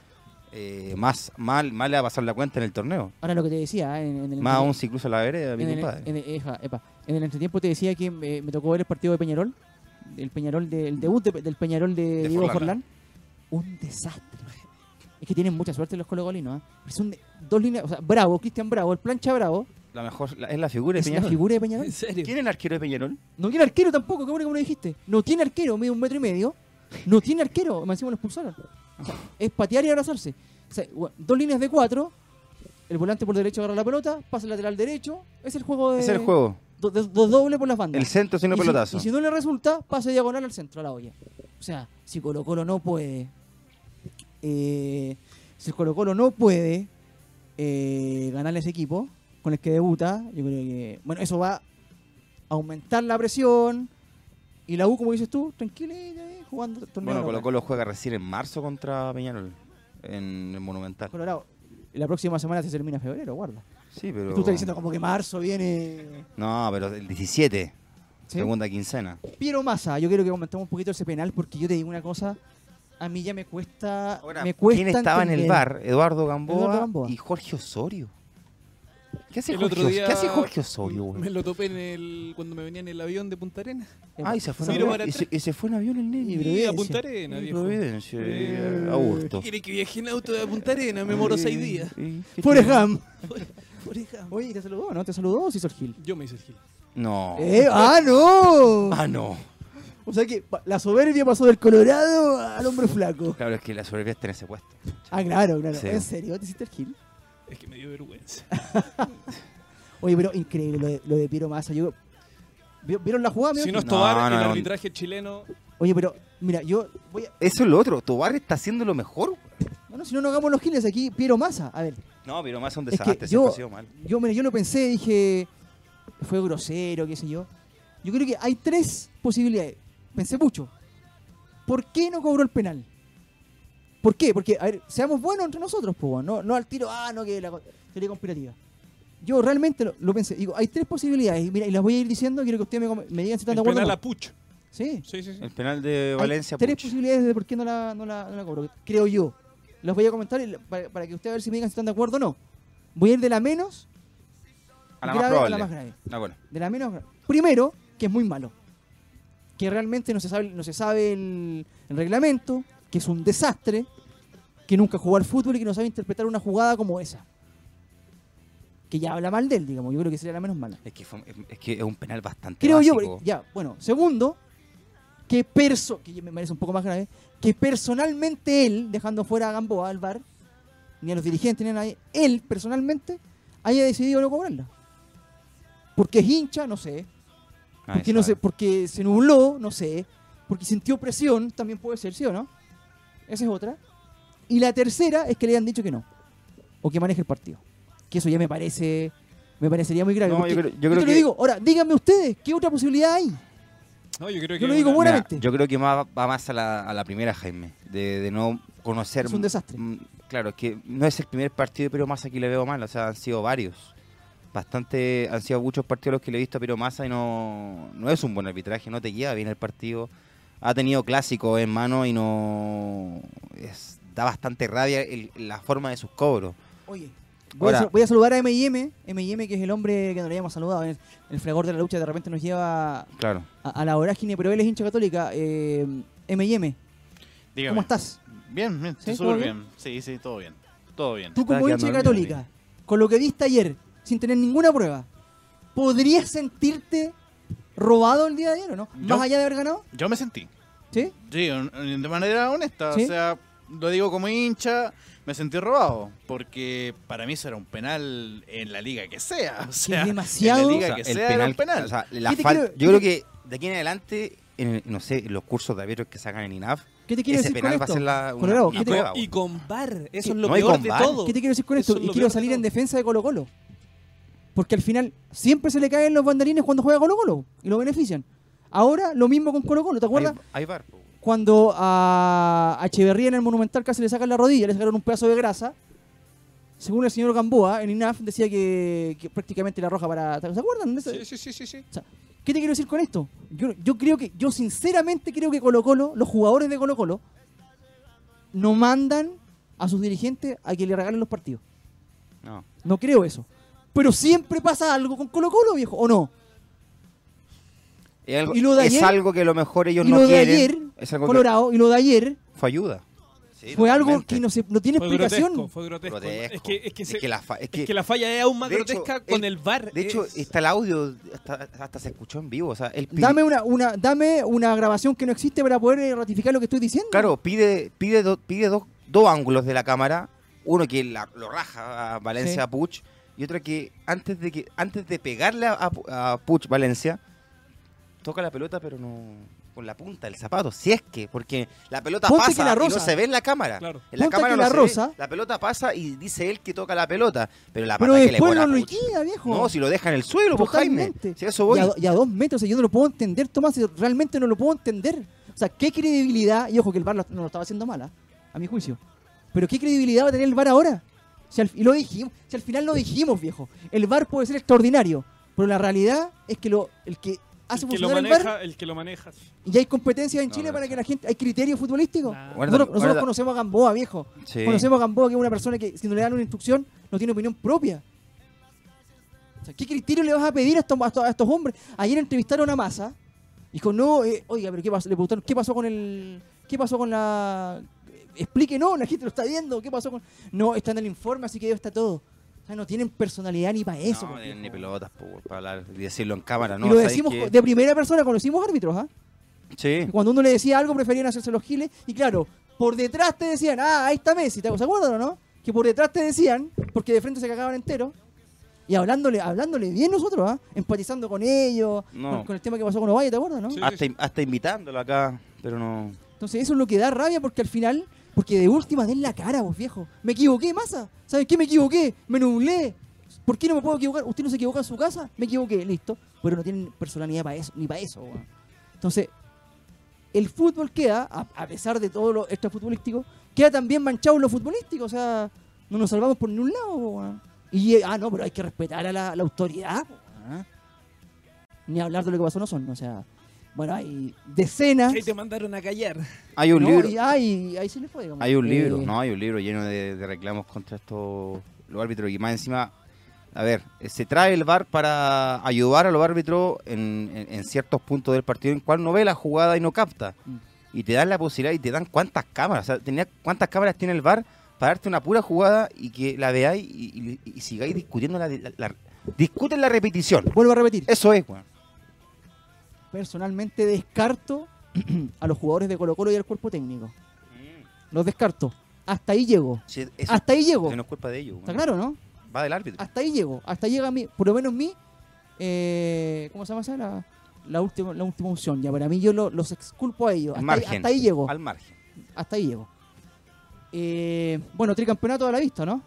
C: eh, más mal, mal le va a pasar la cuenta en el torneo.
A: Ahora lo que te decía, ¿eh? en, en el
C: Más aún si cruza la vereda, mi
A: en el,
C: compadre.
A: en el- eja, epa. En el entretiempo te decía que me, me tocó ver el partido de Peñarol, el Peñarol de- el debut de- del Peñarol de,
C: De
A: Diego
C: Forlán.
A: Forlán. Un desastre. Es que tienen mucha suerte los colocolinos. ¿eh? Son de- dos líneas, o sea, Bravo, Cristian Bravo, el plancha Bravo,
C: La mejor la- es la figura de
A: es la
C: Peñarol.
A: figura de Peñarol.
B: ¿En serio?
C: ¿Quién es el arquero de Peñarol?
A: No tiene arquero tampoco, qué bueno que me lo dijiste. No tiene arquero, mide un metro y medio. No tiene arquero, más encima lo expulsaron. O sea, es patear y abrazarse. O sea, dos líneas de cuatro. El volante por derecho agarra la pelota, pasa el lateral derecho. Es el juego de.
C: Es el juego.
A: do- Dos dobles por las bandas.
C: El centro sino
A: y, si,
C: pelotazo.
A: y si no le resulta, pase diagonal al centro, a la olla. O sea, si Colo Colo no puede. eh, si Colo Colo no puede eh, ganarle ese equipo con el que debuta, yo creo que. Bueno, eso va a aumentar la presión. Y la U, como dices tú, tranquila, eh, jugando torneo
C: Bueno, Colo. Colo juega recién en marzo contra Peñarol, en el Monumental.
A: Colorado. La próxima semana se termina febrero, guarda.
C: Sí, pero...
A: Tú estás diciendo como que marzo viene.
C: No, pero el 17,
A: ¿sí?
C: segunda quincena.
A: Piero Massa, yo quiero que comentemos un poquito ese penal porque yo te digo una cosa, a mí ya me cuesta,
C: Ahora,
A: me cuesta
C: ¿quién estaba en el bar? Eduardo Gamboa,
A: Eduardo Gamboa.
C: y Jorge Osorio. ¿Qué hace,
B: El
C: Jorge,
B: otro día
C: ¿Qué hace Jorge Osorio, güey?
B: Me lo topé en el, cuando me venía en el avión de Punta Arenas.
C: Ay, se fue, en avión, y, se, y se fue en avión el
A: Y.
B: Y a. Punta Arenas,
C: En
B: viejo.
C: Providencia, eh, a gusto.
B: Quiere que viaje en auto de Punta Arenas, me moro seis días.
C: Y- y-
A: Forrest Gump.
B: Oreja.
A: Oye, ¿te saludó no? ¿Te saludó o se hizo el Gil?
B: Yo me hice el gil.
C: No.
A: Eh, ¡Ah, no!
C: Ah, no.
A: O sea que la soberbia pasó del Colorado al hombre flaco.
C: Claro, es que la soberbia está en ese puesto.
A: Ah, claro, claro.
C: Sí.
A: ¿En serio? ¿Te hiciste el Gil?
B: Es que me dio vergüenza.
A: Oye, pero increíble lo de, lo de Piero Massa. Yo, ¿vi- ¿Vieron la jugada?
B: Si no es
C: No,
B: Tobar,
C: no,
B: el
C: no.
B: arbitraje chileno.
A: Oye, pero mira, yo voy a...
C: Eso es lo otro. Tobar está haciendo lo mejor.
A: Bueno, si no nos hagamos los giles aquí, Piero Massa. A ver,
C: No, pero más un
A: Es que
C: desastre.
A: yo-
C: siempre ha sido mal.
A: yo, mira, yo lo pensé, dije, fue grosero, qué sé yo. Yo creo que hay tres posibilidades. Pensé mucho. ¿Por qué no cobró el penal? ¿Por qué? Porque, a ver, seamos buenos entre nosotros, pues, no, no al tiro, ah, no, que la teoría conspirativa. Yo realmente lo, lo pensé. Digo, hay tres posibilidades. Y mira, y las voy a ir diciendo. Quiero que ustedes me, me digan si están
B: El
A: de acuerdo. o
B: penal
A: no.
B: a Puch.
A: Sí.
B: Sí, sí, sí.
C: El penal de
A: Hay
C: Valencia.
A: tres
C: puch.
A: posibilidades de por qué no la, no la, no la cobro. Creo yo. Las voy a comentar y la- para, para que ustedes a ver si me digan si están de acuerdo o no. Voy a ir de la menos
C: A la más
A: grave a
C: probable.
A: la más grave.
C: Ah, bueno.
A: De la menos grave. Primero, que es muy malo. Que realmente no se sabe, no se sabe el, el reglamento, que es un desastre, que nunca jugó al fútbol y que no sabe interpretar una jugada como esa. Que ya habla mal de él, digamos. Yo creo que sería la menos mala.
C: Es que, fue- es que es un penal bastante
A: Creo yo, ya, bueno, segundo, que perso, que me parece un poco más grave, que personalmente él, dejando fuera a Gamboa al bar, ni a los dirigentes, ni a nadie, él personalmente haya decidido no cobrarla. Porque es hincha, no sé. Porque no sé, porque se nubló, no sé. Porque sintió presión, también puede ser, ¿sí o no? Esa es otra. Y la tercera es que le hayan dicho que no. O que maneje el partido. Que eso ya me parece. Me parecería muy grave.
C: No, yo creo- yo
A: te lo digo. Ahora, díganme ustedes, ¿qué otra posibilidad hay?
B: No, yo creo que
A: Yo lo digo
B: una-.
C: Mira,
A: buenamente.
C: yo creo que más, va más a la, a la primera, Jaime. De, de no conocer.
A: Es un desastre.
C: Claro, es que no es el primer partido de Pero Massa que le veo mal. O sea, han sido varios. Bastante. Han sido muchos partidos los que le he visto a Pero Massa y no, no es un buen arbitraje. No te lleva bien el partido. Ha tenido clásicos en mano y no. Es, da bastante rabia el- la forma de sus cobros.
A: Oye, voy, a, voy a saludar a M&M. M&M, que es el hombre que nos habíamos saludado. El, el fregor de la lucha de repente nos lleva
C: Claro.
A: a, a la vorágine, pero él es hincha católica. Eh, M&M,
F: Dígame.
A: ¿cómo estás?
F: Bien, bien,
A: ¿Sí?
F: estoy
A: ¿Todo
F: súper
A: bien?
F: bien? Sí, sí, todo bien. Todo bien.
A: Tú como hincha católica, con lo que viste ayer, sin tener ninguna prueba, ¿podrías sentirte robado el día de ayer o no?
F: Yo-
A: Más allá de haber ganado,
F: Yo me sentí.
A: ¿Sí?
F: Sí, de manera honesta.
A: ¿Sí?
F: O sea, lo digo como hincha, me sentí robado. Porque para mí eso era un penal en la liga que sea. O sea,
A: demasiado-
F: En la
C: O
F: liga
C: sea,
F: que
C: el
F: sea era un penal.
C: o sea, la
A: ¿Qué te
C: fal-
A: quiero-
C: yo creo que de aquí en adelante, en, no sé, en los cursos de árbitros que sacan en INAF,
A: ¿Qué te quiero
C: ese
A: decir con
C: penal va a
A: esto?
C: ser la, una,
A: Colorado,
C: una
A: ¿qué te-
C: prueba.
B: Y con VAR, eso es lo
C: No,
B: peor de todo.
A: ¿Qué te quiero decir con esto?
B: es
A: Y quiero
B: de
A: salir en defensa de Colo Colo. Porque al final siempre se le caen los banderines cuando juega Colo Colo y lo benefician. Ahora lo mismo con Colo Colo, ¿te acuerdas?
C: Hay, hay.
A: Cuando a a Echeverría en el Monumental casi le sacan la rodilla, le sacaron un pedazo de grasa. Según el señor Gamboa, en INAF decía que, que prácticamente la roja para... ¿Se acuerdan? de eso?
B: Sí, sí, sí, sí, sí.
A: ¿Qué te quiero decir con esto? Yo, yo creo que, yo sinceramente creo que Colo Colo, los jugadores de Colo Colo, no mandan a sus dirigentes a que le regalen los partidos.
C: No.
A: No creo eso. Pero siempre pasa algo con Colo Colo, viejo, ¿o no?
C: Es algo,
A: Y lo de
C: es
A: ayer-
C: algo que a lo mejor ellos
A: y
C: no
A: lo de
C: quieren.
A: ayer,
C: es algo
A: Colorado, y lo de ayer,
C: que fue ayuda. Sí,
A: fue algo que no, se, no tiene
B: Fue
A: explicación.
B: grotesco, fue grotesco.
C: Grotesco.
B: Es que, es que,
C: Es
B: se-
C: que la fa- es
B: es
C: que-
B: que la falla es aún más
C: de hecho,
B: grotesca
C: el-
B: con el VAR.
C: De hecho,
B: Es-
C: está el audio, hasta, hasta se escuchó en vivo. O sea, él pide-
A: Dame una, una, dame una grabación que no existe para poder eh, ratificar lo que estoy diciendo.
C: Claro, pide, pide, do- pide dos, dos ángulos de la cámara. Uno que la- lo raja a Valencia
A: Sí.
C: a Puch y otro que antes de que antes de pegarle a, a Puch Valencia toca la pelota pero no con la punta del zapato, si es que, porque la pelota
A: Ponte
C: pasa
A: la
C: y no se ve en la cámara.
B: Claro.
C: En la
A: Ponte
C: cámara
A: que
C: no
A: la
C: se ve, la pelota pasa y dice él que toca la pelota, pero la
A: pero
C: pata que le
A: después
C: pone
A: no lo liquida, viejo.
C: No, si lo deja en el suelo, pues Jaime.
A: Totalmente.
C: Si a eso voy.
A: Y a, do- y a dos metros, o sea, yo no lo puedo entender, Tomás, yo realmente no lo puedo entender. O sea, ¿qué credibilidad? Y ojo que el VAR no lo estaba haciendo mala, a mi juicio. Pero ¿qué credibilidad va a tener el VAR ahora? Si al, y lo dijimos, si al final lo dijimos, viejo. El VAR puede ser extraordinario, pero la realidad es que lo, el que hace
B: el que lo
A: funcionar el
B: maneja,
A: VAR,
B: el que lo maneja.
A: y hay competencias en
C: No,
A: Chile
C: no,
A: para que la gente, hay criterio futbolístico.
B: Nah.
A: Nosotros, conocemos a Gamboa, viejo.
C: Sí.
A: Conocemos a Gamboa, que es una persona que si no le dan una instrucción, no tiene opinión propia. O sea, ¿Qué criterio le vas a pedir a estos, a estos, hombres? Ayer entrevistaron a Massa. Dijo, no, eh, oiga, pero ¿qué pasó? Le preguntaron, ¿qué pasó con el. ¿Qué pasó con la. Explique, no, la gente lo está viendo. ¿Qué pasó con.? No, está en el informe, así que está todo. O sea, no tienen personalidad ni para eso.
C: no,
A: pues,
C: ni- pelotas po, para hablar y decirlo en cámara, ¿no?
A: y lo
C: ¿Sabes
A: decimos de primera persona, conocimos árbitros, ¿ah?
C: Sí.
A: Cuando uno le decía algo, preferían hacerse los giles. Y claro, por detrás te decían, ah, ahí está Messi. ¿Te se acuerdan o no? Que por detrás te decían porque de frente se cagaban entero. Y hablándole, hablándole bien nosotros, ¿ah? Empatizando con ellos,
C: No.
A: con, con el tema que pasó con Ovalle, ¿te acuerdas, no?
B: Sí.
C: Hasta, hasta invitándolo acá, pero no.
A: Entonces eso es lo que da rabia porque al final, porque de última den la cara, vos viejo. Me equivoqué, masa. ¿Sabes qué? Me equivoqué. Me nublé. ¿Por qué no me puedo equivocar? ¿Usted no se equivoca en su casa? Me equivoqué, listo. Pero no tienen personalidad para eso, ni para eso. Entonces, el fútbol queda, a, pesar de todo lo extra futbolístico, queda también manchado en lo futbolístico. O sea, no nos salvamos por ningún lado, weón. Y, eh, ah, no, pero hay que respetar a la, autoridad, weón. Ni hablar de lo que pasó no son, o sea, bueno, hay decenas.
B: Ahí te mandaron a callar.
C: Hay un
A: No,
C: libro.
A: y ahí, ahí se le fue. digamos.
C: Hay un
A: Eh,
C: libro, no, hay un libro lleno de, de reclamos contra estos los árbitros y más encima, a ver, eh, se trae el VAR para ayudar a los árbitros en, en- en ciertos puntos del partido en cual no ve la jugada y no capta.
A: Mm.
C: Y te dan la posibilidad y te dan cuántas cámaras, o sea, tenía, cuántas cámaras tiene el VAR para darte una pura jugada y que la veáis y, y- y sigáis discutiendo la, la- la- discuten la repetición.
A: Vuelvo a repetir.
C: Eso es, weón.
A: Personalmente descarto a los jugadores de Colo Colo y al cuerpo técnico. Los descarto. Hasta ahí llego.
C: Sí, eso-
A: Hasta ahí llego.
C: que no es culpa de ellos.
A: ¿Está claro, no?
C: Va del árbitro.
A: Hasta ahí llego. Hasta llega mi, por lo menos mi, eh, ¿cómo se llama esa? La, la última, la última unción. Ya, para mí yo lo- los exculpo a ellos.
C: Al
A: Hasta ahí,
C: margen.
A: hasta ahí llego.
C: Al margen.
A: Hasta ahí llego. Eh, bueno, tricampeonato a la vista, ¿no?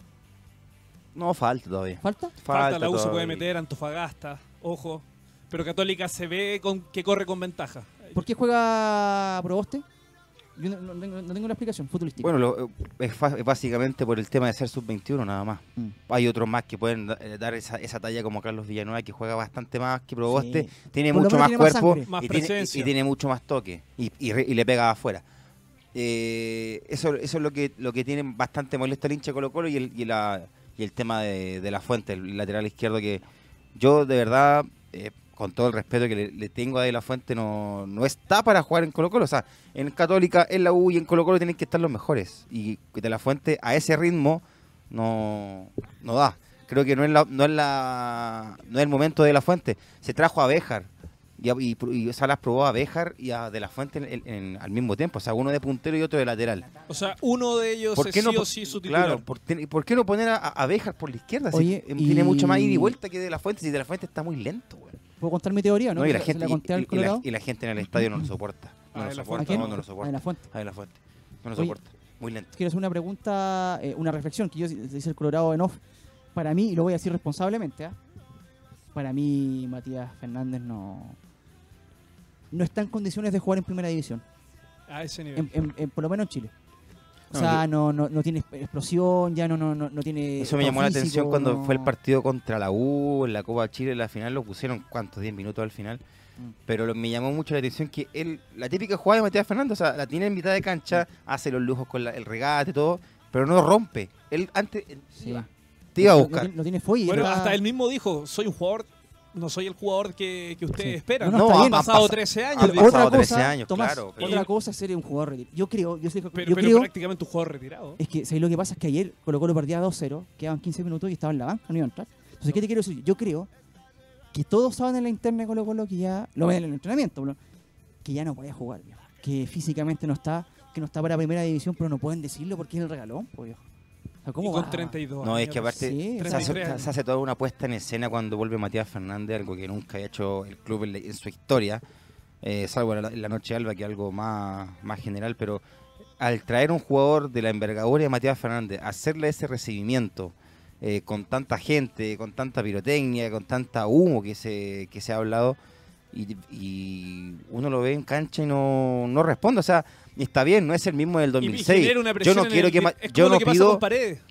C: No, falta todavía.
A: ¿Falta?
B: Falta, la U se puede meter, Antofagasta, ojo. Pero Católica se ve con que corre con ventaja.
A: ¿Por qué juega Proboste? Yo no, no tengo, no tengo una explicación futbolística.
C: Bueno, lo- es, fa- es básicamente por el tema de ser sub-21 nada más.
A: Mm.
C: Hay otros más que pueden eh, dar esa, esa talla como Carlos Villanueva, que juega bastante más que Proboste,
A: Sí.
C: tiene
A: Por
C: mucho más
A: tiene
C: cuerpo.
B: Más
C: y, tiene, y-
B: presencia.
C: y tiene mucho más toque y, y re- y le pega afuera. Eh, eso, eso es lo que lo que tiene bastante molesto el hincha Colo Colo y el, y la- y el tema de, de la fuente, el lateral izquierdo que yo de verdad, eh, con todo el respeto que le, le tengo a De La Fuente, no, no está para jugar en Colo Colo. O sea, en Católica, en la U y en Colo Colo tienen que estar los mejores. Y De La Fuente a ese ritmo no, no da. Creo que no es, la, no, es la, no es el momento de De La Fuente. Se trajo a Béjar. Y, y, y Salas probó a Béjar y a De La Fuente en- en- en- al mismo tiempo. O sea, uno de puntero y otro de lateral.
B: O sea, uno de ellos
C: ¿Por
B: es
C: qué no,
B: sí o sí su titular.
C: claro, ¿por, qué- por qué no poner a, a Béjar por la izquierda? Si
A: Oye,
C: tiene
A: y-
C: mucho más ida y vuelta que De La Fuente. Si De La Fuente está muy lento, güey.
A: ¿Puedo contar mi teoría, no?
C: No, y, la gente,
A: la
C: y-
A: al
C: y- y la,
A: Colorado.
C: y la gente en el estadio no lo soporta. No
B: Ah,
C: lo
B: La
C: soporta, no, no lo soporta.
A: la Fuente.
C: A De La Fuente. No lo
A: Oye,
C: soporta. Muy lento.
A: Quiero hacer una pregunta, eh, una reflexión que yo hice el Colorado en off. Para mí, y lo voy a decir responsablemente, ¿ah? para mí Matías Fernández no, no está en condiciones de jugar en primera división,
B: A ese nivel.
A: en- en- en- por lo menos en Chile. O
C: No,
A: sea, no, no, no tiene explosión, ya no, no, no, no tiene...
C: Eso me llamó la atención cuando
A: no-
C: fue el partido contra la U en la Copa Chile, en la final lo pusieron, ¿cuántos? 10 minutos al final.
A: Mm.
C: Pero lo- me llamó mucho la atención que él, la típica jugada de Matías Fernández, o sea, la tiene en mitad de cancha, hace los lujos con la- el regate, todo, pero no rompe. Él antes
A: Sí.
C: iba, te iba a buscar.
A: No, tiene- no tiene.
B: Bueno, hasta él mismo dijo, soy un jugador, no soy el jugador que, que ustedes
A: Sí.
B: esperan.
A: No,
B: No, han pasado
C: Han
B: 13
C: han
B: años.
C: pasado
B: dijo.
A: otra
C: 13
A: cosa,
C: años,
A: Tomás,
C: claro.
A: otra
B: Y-
A: cosa es ser un jugador retirado. Yo creo, yo, sé-
B: pero,
A: yo
B: pero
A: creo
B: prácticamente un jugador retirado.
A: Es que ¿sabes lo que pasa? Es que ayer Colo Colo perdía 2-0, quedaban 15 minutos y estaba en la banca, no iba a entrar. Entonces, ¿qué te quiero decir? Yo creo que todos saben en la interna de Colo Colo que ya, lo ven en el entrenamiento, bro, que ya no puede jugar, viejo. que físicamente no está, que no está para primera división, pero no pueden decirlo porque es el regalón, pues, sea, ¿cómo
B: y con
A: va?
B: 32
C: No, es que aparte
A: Sí,
C: se,
B: 33
C: hace,
B: años.
C: se hace toda una puesta en escena cuando vuelve Matías Fernández, algo que nunca ha hecho el club en, la- en su historia, eh, salvo en la, en la noche alba, que es algo más, más general, pero al traer un jugador de la envergadura de Matías Fernández, hacerle ese recibimiento eh, con tanta gente, con tanta pirotecnia, con tanta humo que se, que se ha hablado, y, y uno lo ve en cancha y no, no responde, o sea, está bien, no es el mismo del
B: Y- y
C: 2006.
B: genera una
C: Yo no quiero
B: el-
C: que
B: es
C: yo no
B: que
C: pido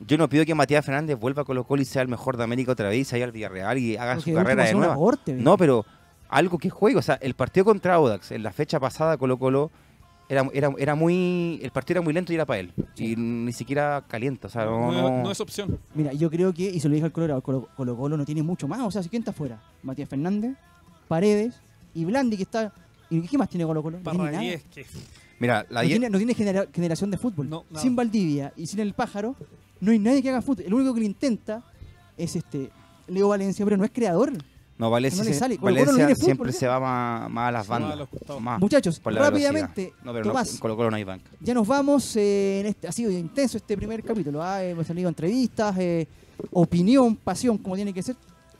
C: yo no pido que Matías Fernández vuelva a Colo Colo y sea el mejor de América otra vez, y vaya al Villarreal y haga
A: Porque
C: su carrera de nuevo.
A: viejo.
C: No, pero algo que juegue. O sea, el partido contra Audax, en la fecha pasada Colo Colo, era, era, era muy... El partido era muy lento y era para él. Y ni siquiera caliente. O sea, no...
B: No,
C: no-
B: no es opción.
A: Mira, yo creo que, y se lo dije al Colorado, Colo Colo, Colo no tiene mucho más. O sea, ¿quién está afuera? Matías Fernández, Paredes y Blandi, que está. ¿Y qué más tiene Colo Colo? No tiene nada.
B: Parragués, que
C: Mira, la
A: no, tiene, no tiene genera- generación de fútbol.
B: No,
A: sin Valdivia y sin el pájaro, no hay nadie que haga fútbol. El único que lo intenta es este Leo Valencia, pero no es creador.
C: No, Valencia,
A: No sale.
C: Valencia
A: fútbol,
C: siempre se va más, más a las
B: a
C: bandas. más
A: Muchachos, rápidamente,
C: No, pero
A: Tomás,
C: no, en Colo Colo no hay banca.
A: ya nos vamos. eh, en este, ha sido intenso este primer capítulo. ¿ah? Hemos tenido entrevistas, eh, opinión, pasión, como tiene que ser.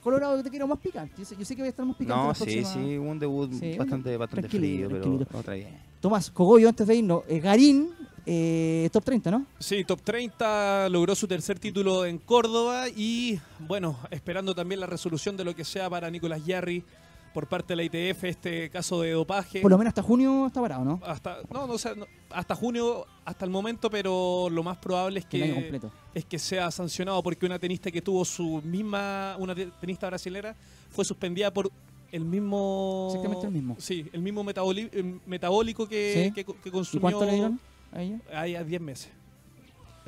A: Colorado, te quiero más picante. Yo sé, yo sé que voy a estar más picante.
C: No,
A: la
C: sí,
A: próxima-
C: sí, un debut
A: Sí,
C: bastante, bastante frío, pero otra vez.
A: Tomás, Cogollo, antes de irnos. eh, Garín, eh, top 30, ¿no?
B: Sí, top 30, logró su tercer título en Córdoba y, bueno, esperando también la resolución de lo que sea para Nicolás Yarri por parte de la ITF, este caso de dopaje.
A: Por lo menos hasta junio está parado, ¿no?
B: Hasta, no, no, hasta junio, hasta el momento, pero lo más probable es que, es que sea sancionado porque una tenista que tuvo su misma, una te- tenista brasilera, fue suspendida por el mismo...
A: Exactamente el mismo.
B: Sí, el mismo metabólico que,
A: Sí.
B: que, que
A: ¿Y
B: consumió
A: cuánto le dieron a ella?
B: ahí a 10 meses.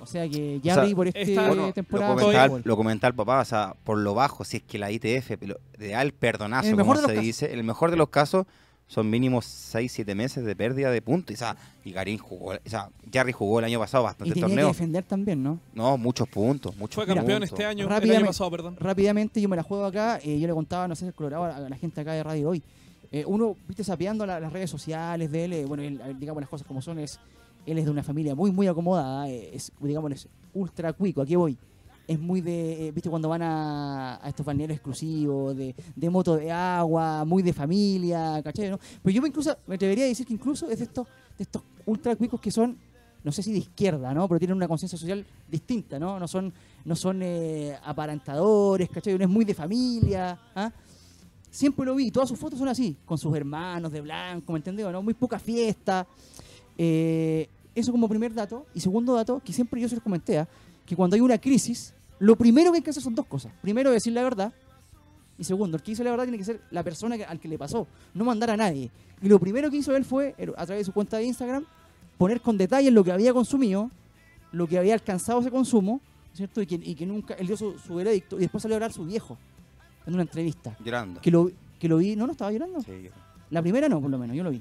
A: O sea que Jarry
C: sea,
A: por este
B: está-
C: Bueno, lo
A: temporada.
C: comentaba, lo comentaba el papá, o sea, por lo bajo, si es que la ITF lo- le da el perdonazo,
A: el
C: como se dice, en el mejor de los casos son mínimo 6, 7 meses de pérdida de puntos. O sea, y Garín jugó, o sea, Jerry jugó el año pasado
A: Y
C: bastante
A: tenía que
C: torneo.
A: defender también, ¿no?
C: No, muchos puntos, muchos
B: Fue campeón
C: puntos.
B: este año, el
A: rápidamente-
B: año pasado, perdón.
A: Rápidamente yo me la juego acá. eh, yo le contaba, no sé, el Colorado a la gente acá de Radio Hoy. Eh, uno, viste, sapeando la- las redes sociales de él. eh, bueno, él, digamos las cosas como son. Es, él es de una familia muy, muy acomodada. eh, es, digamos, es ultra cuico. Aquí voy. Es muy de, eh, viste, cuando van a, estos balnearios exclusivos, de, de moto de agua, muy de familia, ¿cachai? ¿no? Pero yo me incluso, me atrevería a decir que incluso es de estos, de estos ultra cuicos que son, no sé si de izquierda, ¿no? Pero tienen una conciencia social distinta, ¿no? No son, no son eh, aparentadores, ¿cachai? No es muy de familia, ¿ah? Siempre lo vi, todas sus fotos son así, con sus hermanos de blanco, ¿me entendió? ¿no? Muy poca fiesta. Eso como primer dato. Y segundo dato, que siempre yo se los comenté, ¿ah? que cuando hay una crisis, lo primero que hay que hacer son dos cosas. Primero, decir la verdad. Y segundo, el que hizo la verdad tiene que ser la persona al que le pasó, no mandar a nadie. Y lo primero que hizo él fue, er, a través de su cuenta de Instagram, poner con detalle lo que había consumido, lo que había alcanzado ese consumo, ¿cierto? Y que, y que nunca, él dio su, su veredicto, y después salió a hablar su viejo en una entrevista.
C: Llorando.
A: Que lo, que lo vi, no, no estaba llorando.
C: Sí,
A: La primera no, por lo menos, yo lo vi.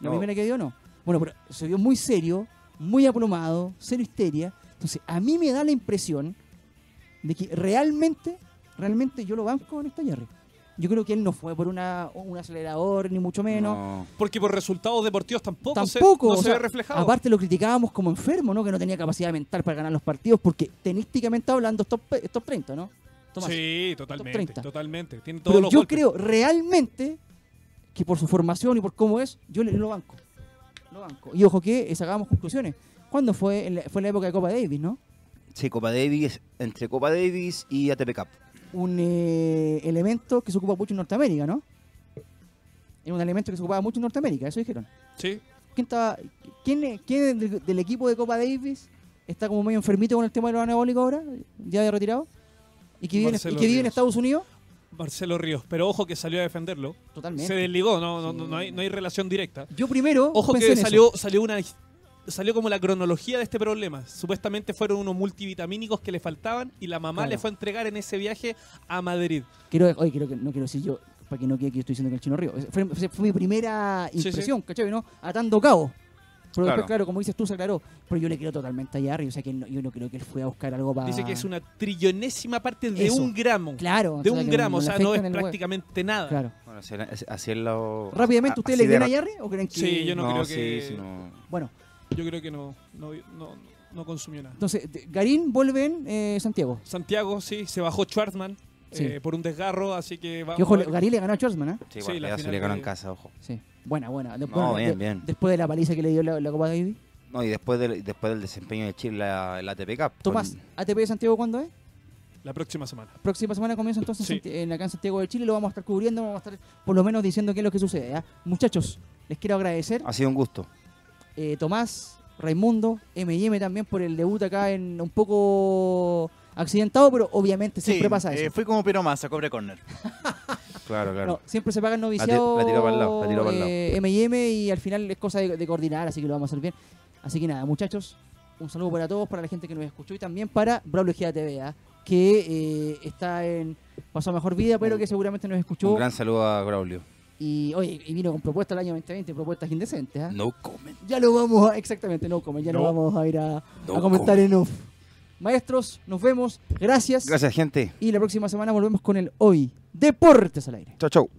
A: La
C: No.
A: primera que dio no. Bueno, pero se vio muy serio, muy aplomado, cero histeria. Entonces, a mí me da la impresión de que realmente, realmente yo lo banco en esta Jerry. Yo creo que él no fue por una, un acelerador, ni mucho menos.
C: no.
B: Porque por resultados deportivos tampoco,
A: Tampoco.
B: se, no
A: o
B: se
A: sea,
B: ve reflejado.
A: Aparte lo criticábamos como enfermo, ¿no? Que no tenía capacidad mental para ganar los partidos, porque tenísticamente hablando, estos top 30, ¿no? Tomás.
B: sí, totalmente,
A: 30.
B: totalmente. Tiene todos
A: Pero
B: los
A: yo
B: golpes.
A: creo realmente que por su formación y por cómo es, yo le, lo banco. Lo banco. Y ojo que sacábamos conclusiones. ¿Cuándo fue? En la, fue en la época de Copa Davis, ¿no?
C: Sí, Copa Davis, entre Copa Davis y ATP Cup.
A: Un eh, elemento que se ocupa mucho en Norteamérica, ¿no? Es un elemento que se ocupaba mucho en Norteamérica, eso dijeron.
B: Sí.
A: ¿Quién estaba, quién, quién del, del equipo de Copa Davis está como medio enfermito con el tema de los anabólicos ahora, ya de retirado? ¿Y que vive, y que vive en. Estados Unidos?
B: Marcelo Ríos. Pero ojo que salió a defenderlo.
A: Totalmente.
B: Se desligó, no, no, no, no hay, no hay relación directa.
A: Yo primero
B: Ojo
A: pensé
B: que
A: en eso.
B: salió, salió una salió como la cronología de este problema. Supuestamente fueron unos multivitamínicos que le faltaban y la mamá
A: Claro.
B: le fue a entregar en ese viaje a Madrid.
A: Quiero, oye, quiero que, no quiero decir yo, para que no quede que yo estoy diciendo que el chino río. Fue, fue- fue mi primera
B: Sí, sí.
A: impresión, ¿cachai? ¿no? Atando cabo. Pero
C: Claro.
A: después, claro, como dices tú, se aclaró. Pero yo le creo totalmente a Jarry. O sea, que no- yo no creo que él fue a buscar algo para.
B: Dice que es una trillonésima parte de
A: Eso.
B: un gramo.
A: Claro.
B: De
A: o sea,
B: un gramo, o sea, no es prácticamente nada.
A: Claro.
C: Bueno, así, lo...
A: Rápidamente, ¿ustedes le
C: de
A: creen a Jarry o creen que.?
B: Sí, yo no creo
C: sí,
B: que-
C: sí, no.
A: Bueno,
B: Yo creo que no, no, no, no consumió nada.
A: entonces, Garín vuelve en eh, Santiago.
B: Santiago, sí, se bajó Schwartzman
A: Sí.
B: eh, por un desgarro, así que va
A: ojo, Garín le ganó a Schwarzman, ¿eh?
C: Sí,
B: Sí, la
C: se
B: final
C: le ganó en casa, ojo.
A: Sí. Buena, buena. De-
C: No,
A: bueno,
C: bien,
A: de-
C: bien.
A: Después de la paliza que le dio la, la Copa Davis.
C: No, y después del, después del desempeño de Chile en la, la ATP Cup.
A: Tomás,
C: con-
A: ATP de Santiago, ¿cuándo es?
B: la próxima semana.
A: próxima semana comienza entonces
B: Sí.
A: en, acá en Santiago de Chile, lo vamos a estar cubriendo, vamos a estar por lo menos diciendo qué es lo que sucede. ¿ya? Muchachos, les quiero agradecer.
C: Ha sido un gusto.
A: Eh, Tomás, Raimundo, M&M también por el debut acá en un poco accidentado, pero obviamente siempre
F: Sí,
A: pasa eso.
F: eh, fui como Pero Massa, cobre corner.
C: Claro, claro.
A: No, siempre se paga el
C: La ti-
A: noviciado
C: la tiró para el lado, la tiró para el lado.
A: eh, M&M y al final es cosa de, de coordinar, así que lo vamos a hacer bien. Así que nada, muchachos, un saludo para todos, para la gente que nos escuchó y también para Braulio TV, ¿ah? que eh, está en Pasó a Mejor Vida, pero que seguramente nos escuchó.
C: Un gran saludo a Braulio.
A: Y oye, y vino con propuestas el año 2020, propuestas indecentes. ¿ah?
C: No comment.
A: Ya lo vamos a, exactamente, no como, ya no,
B: No.
A: vamos a ir a,
C: No
A: a comentar en off. Maestros, nos vemos, gracias.
C: Gracias, gente.
A: Y la próxima semana volvemos con el hoy Deportes al aire.
C: Chau, chau.